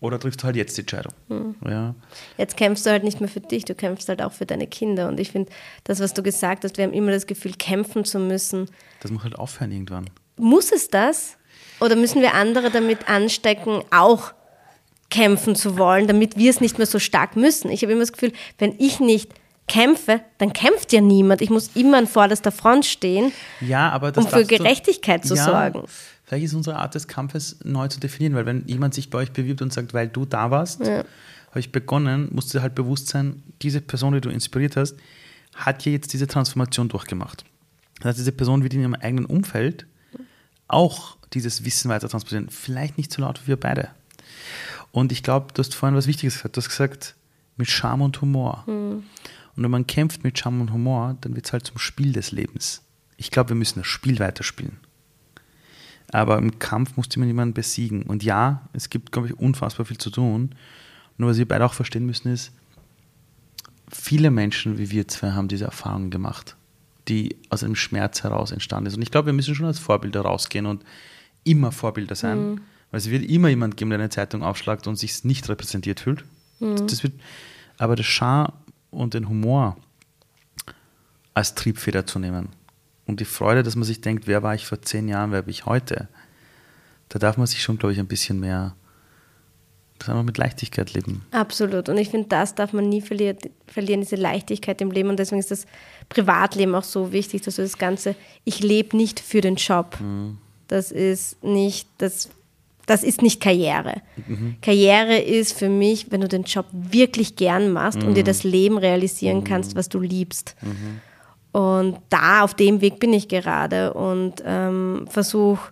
Oder triffst du halt jetzt die Entscheidung. Mhm. Ja. Jetzt kämpfst du halt nicht mehr für dich, du kämpfst halt auch für deine Kinder. Und ich finde, das, was du gesagt hast, wir haben immer das Gefühl, kämpfen zu müssen. Das muss halt aufhören irgendwann. Muss es das? Oder müssen wir andere damit anstecken, auch kämpfen zu wollen, damit wir es nicht mehr so stark müssen? Ich habe immer das Gefühl, wenn ich nicht kämpfe, dann kämpft ja niemand. Ich muss immer an vorderster Front stehen, ja, aber um für Gerechtigkeit du, zu ja, sorgen. vielleicht ist unsere Art des Kampfes neu zu definieren, weil wenn jemand sich bei euch bewirbt und sagt, weil du da warst, ja. habe ich begonnen, musst du halt bewusst sein, diese Person, die du inspiriert hast, hat ja jetzt diese Transformation durchgemacht. Das heißt, diese Person wird in ihrem eigenen Umfeld auch dieses Wissen weiter transportieren. Vielleicht nicht so laut wie wir beide. Und ich glaube, du hast vorhin was Wichtiges gesagt. Du hast gesagt, mit Charme und Humor. Mhm. Und wenn man kämpft mit Charme und Humor, dann wird es halt zum Spiel des Lebens. Ich glaube, wir müssen das Spiel weiterspielen. Aber im Kampf muss man jemanden besiegen. Und ja, es gibt, glaube ich, unfassbar viel zu tun. Nur was wir beide auch verstehen müssen, ist, viele Menschen wie wir zwei haben diese Erfahrungen gemacht, die aus einem Schmerz heraus entstanden ist. Und ich glaube, wir müssen schon als Vorbilder rausgehen und immer Vorbilder sein. Mhm. Weil es wird immer jemand geben, der eine Zeitung aufschlagt und sich nicht repräsentiert fühlt. Mhm. Das wird, aber das Char und den Humor als Triebfeder zu nehmen und die Freude, dass man sich denkt, wer war ich vor zehn Jahren, wer bin ich heute, da darf man sich schon, glaube ich, ein bisschen mehr das einfach mit Leichtigkeit leben. Absolut. Und ich finde, das darf man nie verlieren, verlieren, diese Leichtigkeit im Leben. Und deswegen ist das Privatleben auch so wichtig, dass du das Ganze, ich lebe nicht für den Job. Mhm. Das ist nicht, das das ist nicht Karriere. Mhm. Karriere ist für mich, wenn du den Job wirklich gern machst mhm. und dir mhm. das Leben realisieren mhm. kannst, was du liebst. Mhm. Und da, auf dem Weg bin ich gerade und ähm, versuche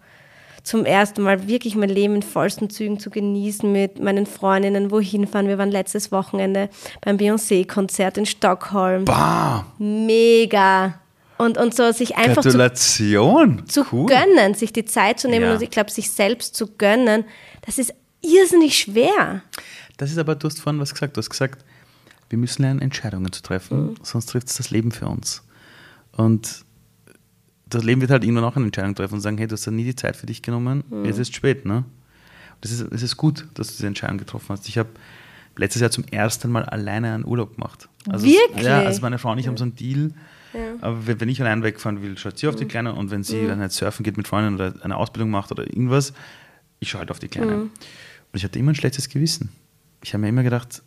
zum ersten Mal wirklich mein Leben in vollsten Zügen zu genießen mit meinen Freundinnen, wohin fahren. Wir waren letztes Wochenende beim Beyoncé-Konzert in Stockholm. Bah. Mega und, und so sich einfach Gratulation. zu, zu cool. gönnen, sich die Zeit zu nehmen ja. und ich glaube, sich selbst zu gönnen, das ist irrsinnig schwer. Das ist aber, du hast vorhin was gesagt, du hast gesagt, wir müssen lernen, Entscheidungen zu treffen, mhm. sonst trifft es das Leben für uns. Und das Leben wird halt irgendwann auch eine Entscheidung treffen und sagen, hey, du hast ja nie die Zeit für dich genommen, mhm. jetzt ist es spät, ne? Das ist, es ist gut, dass du diese Entscheidung getroffen hast. Ich habe letztes Jahr zum ersten Mal alleine einen Urlaub gemacht. Also Wirklich? ja, also meine Frau und ich haben so einen Deal, ja. Aber wenn, ich allein wegfahren will, schaut sie auf die mhm. Kleine und wenn sie mhm. dann halt surfen geht mit Freunden oder eine Ausbildung macht oder irgendwas, ich schaue halt auf die Kleine. Mhm. Und ich hatte immer ein schlechtes Gewissen. Ich habe mir immer gedacht,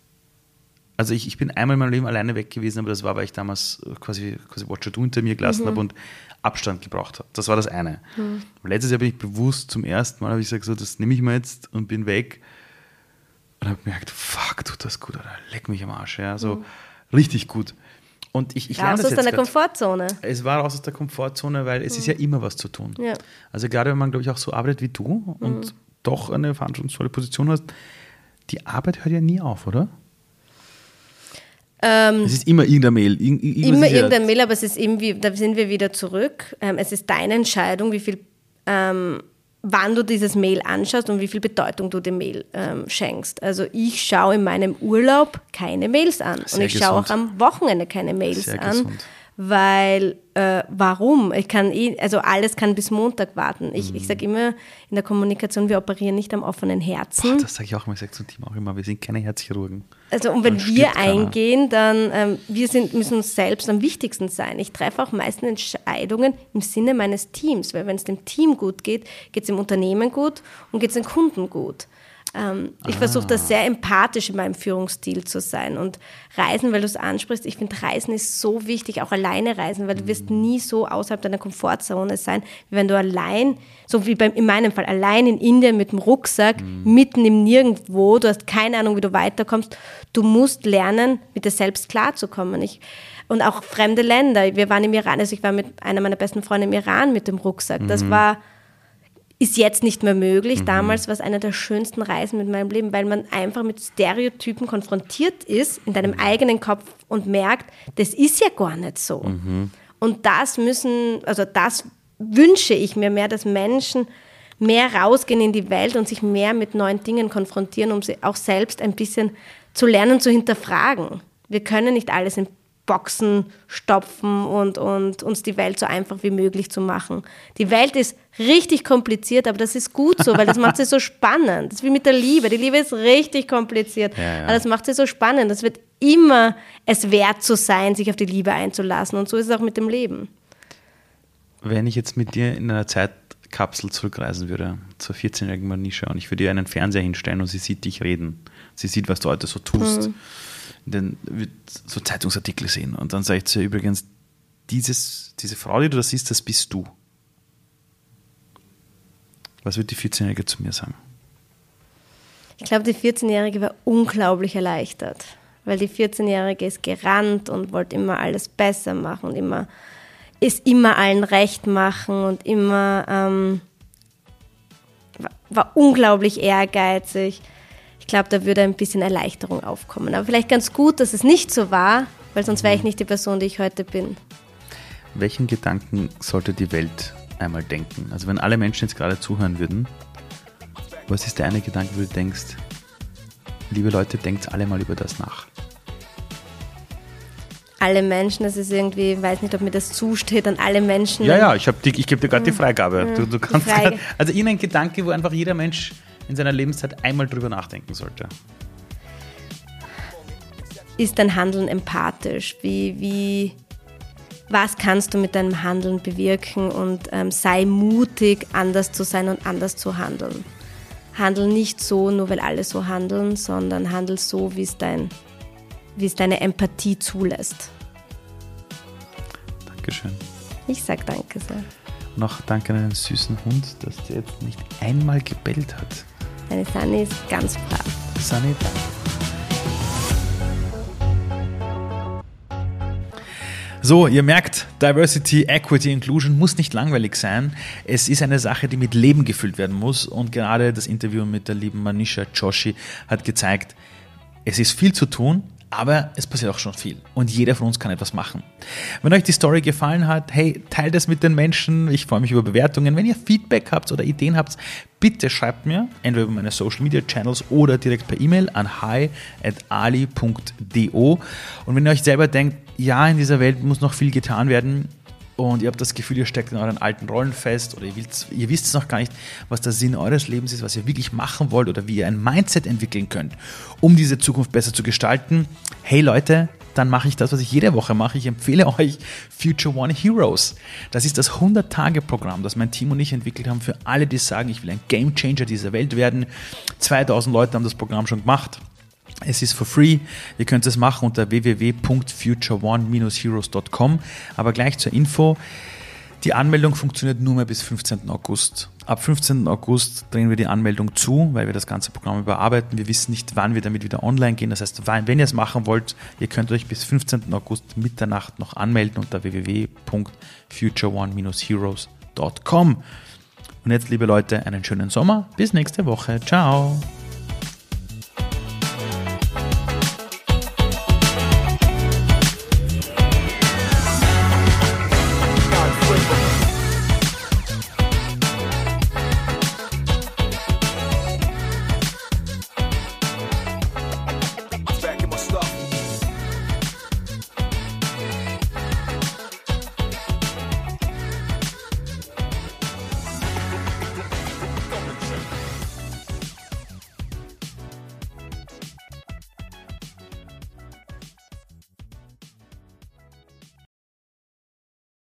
also ich, ich bin einmal in meinem Leben alleine weg gewesen, aber das war, weil ich damals quasi, quasi Watcher Do hinter mir gelassen mhm. habe und Abstand gebraucht habe. Das war das eine. Mhm. Letztes Jahr bin ich bewusst zum ersten Mal, habe ich gesagt, so, das nehme ich mir jetzt und bin weg. Und habe gemerkt, fuck, tut das gut, oder leck mich am Arsch. Ja, so mhm. richtig gut. Und ich, ich lerne das aus deiner Komfortzone. Es war raus aus der Komfortzone, weil es mhm. ist ja immer was zu tun. Ja. Also gerade wenn man, glaube ich, auch so arbeitet wie du und mhm. doch eine verantwortungsvolle Position hast, die Arbeit hört ja nie auf, oder? Ähm, es ist immer irgendein Mail. Ir immer irgendein Mail, aber es ist irgendwie, da sind wir wieder zurück. Ähm, es ist deine Entscheidung, wie viel ähm, wann du dieses Mail anschaust und wie viel Bedeutung du dem Mail ähm, schenkst. Also ich schaue in meinem Urlaub keine Mails an Sehr und ich gesund. schaue auch am Wochenende keine Mails Sehr an. Gesund weil äh, warum? Ich kann eh, also alles kann bis Montag warten. Ich, mhm. ich sage immer in der Kommunikation, wir operieren nicht am offenen Herzen. Boah, das sage ich auch immer, ich sage zum Team auch immer, wir sind keine Herzchirurgen. Also und wenn wir eingehen, dann ähm, wir sind, müssen uns selbst am wichtigsten sein. Ich treffe auch meistens Entscheidungen im Sinne meines Teams, weil wenn es dem Team gut geht, geht es dem Unternehmen gut und geht es den Kunden gut. Ähm, ich ah. versuche da sehr empathisch in meinem Führungsstil zu sein. Und Reisen, weil du es ansprichst, ich finde Reisen ist so wichtig, auch alleine reisen, weil du wirst mhm. nie so außerhalb deiner Komfortzone sein, wie wenn du allein, so wie beim, in meinem Fall, allein in Indien mit dem Rucksack, mhm. mitten im Nirgendwo, du hast keine Ahnung, wie du weiterkommst. Du musst lernen, mit dir selbst klarzukommen. Ich, und auch fremde Länder. Wir waren im Iran, also ich war mit einer meiner besten Freunde im Iran mit dem Rucksack. Das mhm. war ist jetzt nicht mehr möglich. Mhm. Damals war es eine der schönsten Reisen mit meinem Leben, weil man einfach mit Stereotypen konfrontiert ist in deinem mhm. eigenen Kopf und merkt, das ist ja gar nicht so. Mhm. Und das müssen, also das wünsche ich mir mehr, dass Menschen mehr rausgehen in die Welt und sich mehr mit neuen Dingen konfrontieren, um sie auch selbst ein bisschen zu lernen, zu hinterfragen. Wir können nicht alles in Boxen stopfen und, und uns die Welt so einfach wie möglich zu machen. Die Welt ist richtig kompliziert, aber das ist gut so, weil das macht sie so [laughs] spannend. Das ist wie mit der Liebe. Die Liebe ist richtig kompliziert, ja, ja. aber das macht sie so spannend. Das wird immer es wert zu sein, sich auf die Liebe einzulassen. Und so ist es auch mit dem Leben. Wenn ich jetzt mit dir in einer Zeitkapsel zurückreisen würde, zur 14-jährigen Manisha, und ich würde ihr einen Fernseher hinstellen und sie sieht dich reden, sie sieht, was du heute so tust. Hm den, so Zeitungsartikel sehen. Und dann sage ich zu ihr übrigens, dieses, diese Frau, die du da siehst, das bist du. Was wird die 14-Jährige zu mir sagen? Ich glaube, die 14-Jährige war unglaublich erleichtert, weil die 14-Jährige ist gerannt und wollte immer alles besser machen und immer ist immer allen recht machen und immer ähm, war unglaublich ehrgeizig. Ich glaube, da würde ein bisschen Erleichterung aufkommen. Aber vielleicht ganz gut, dass es nicht so war, weil sonst wäre ich nicht die Person, die ich heute bin. Welchen Gedanken sollte die Welt einmal denken? Also wenn alle Menschen jetzt gerade zuhören würden, was ist der eine Gedanke, wo du denkst, liebe Leute, denkt alle mal über das nach? Alle Menschen, das ist irgendwie, ich weiß nicht, ob mir das zusteht, an alle Menschen. Ja, ja, ich, ich gebe dir gerade die Freigabe. Ja, du, du kannst Freige. grad, also Ihnen ein Gedanke, wo einfach jeder Mensch in seiner Lebenszeit einmal drüber nachdenken sollte. Ist dein Handeln empathisch? Wie, wie, was kannst du mit deinem Handeln bewirken und ähm, sei mutig, anders zu sein und anders zu handeln. Handel nicht so, nur weil alle so handeln, sondern handel so, wie es, dein, wie es deine Empathie zulässt. Dankeschön. Ich sag danke sehr. Noch danke an einen süßen Hund, dass der jetzt nicht einmal gebellt hat. Deine Sunny ist ganz brav. Sunny, danke. So, ihr merkt, Diversity, Equity, Inclusion muss nicht langweilig sein. Es ist eine Sache, die mit Leben gefüllt werden muss. Und gerade das Interview mit der lieben Manisha Joshi hat gezeigt, es ist viel zu tun, aber es passiert auch schon viel und jeder von uns kann etwas machen. Wenn euch die Story gefallen hat, hey, teilt es mit den Menschen. Ich freue mich über Bewertungen. Wenn ihr Feedback habt oder Ideen habt, bitte schreibt mir entweder über meine Social Media Channels oder direkt per E-Mail an hi@ali.do. Und wenn ihr euch selber denkt, ja, in dieser Welt muss noch viel getan werden, und ihr habt das Gefühl, ihr steckt in euren alten Rollen fest oder ihr, ihr wisst es noch gar nicht, was der Sinn eures Lebens ist, was ihr wirklich machen wollt oder wie ihr ein Mindset entwickeln könnt, um diese Zukunft besser zu gestalten. Hey Leute, dann mache ich das, was ich jede Woche mache. Ich empfehle [laughs] euch Future One Heroes. Das ist das 100-Tage-Programm, das mein Team und ich entwickelt haben für alle, die sagen, ich will ein Game Changer dieser Welt werden. 2000 Leute haben das Programm schon gemacht. Es ist for free. Ihr könnt es machen unter www.futureone-heroes.com. Aber gleich zur Info. Die Anmeldung funktioniert nur mehr bis 15. August. Ab 15. August drehen wir die Anmeldung zu, weil wir das ganze Programm überarbeiten. Wir wissen nicht, wann wir damit wieder online gehen. Das heißt, wenn ihr es machen wollt, ihr könnt euch bis 15. August Mitternacht noch anmelden unter www.futureone-heroes.com. Und jetzt, liebe Leute, einen schönen Sommer. Bis nächste Woche. Ciao.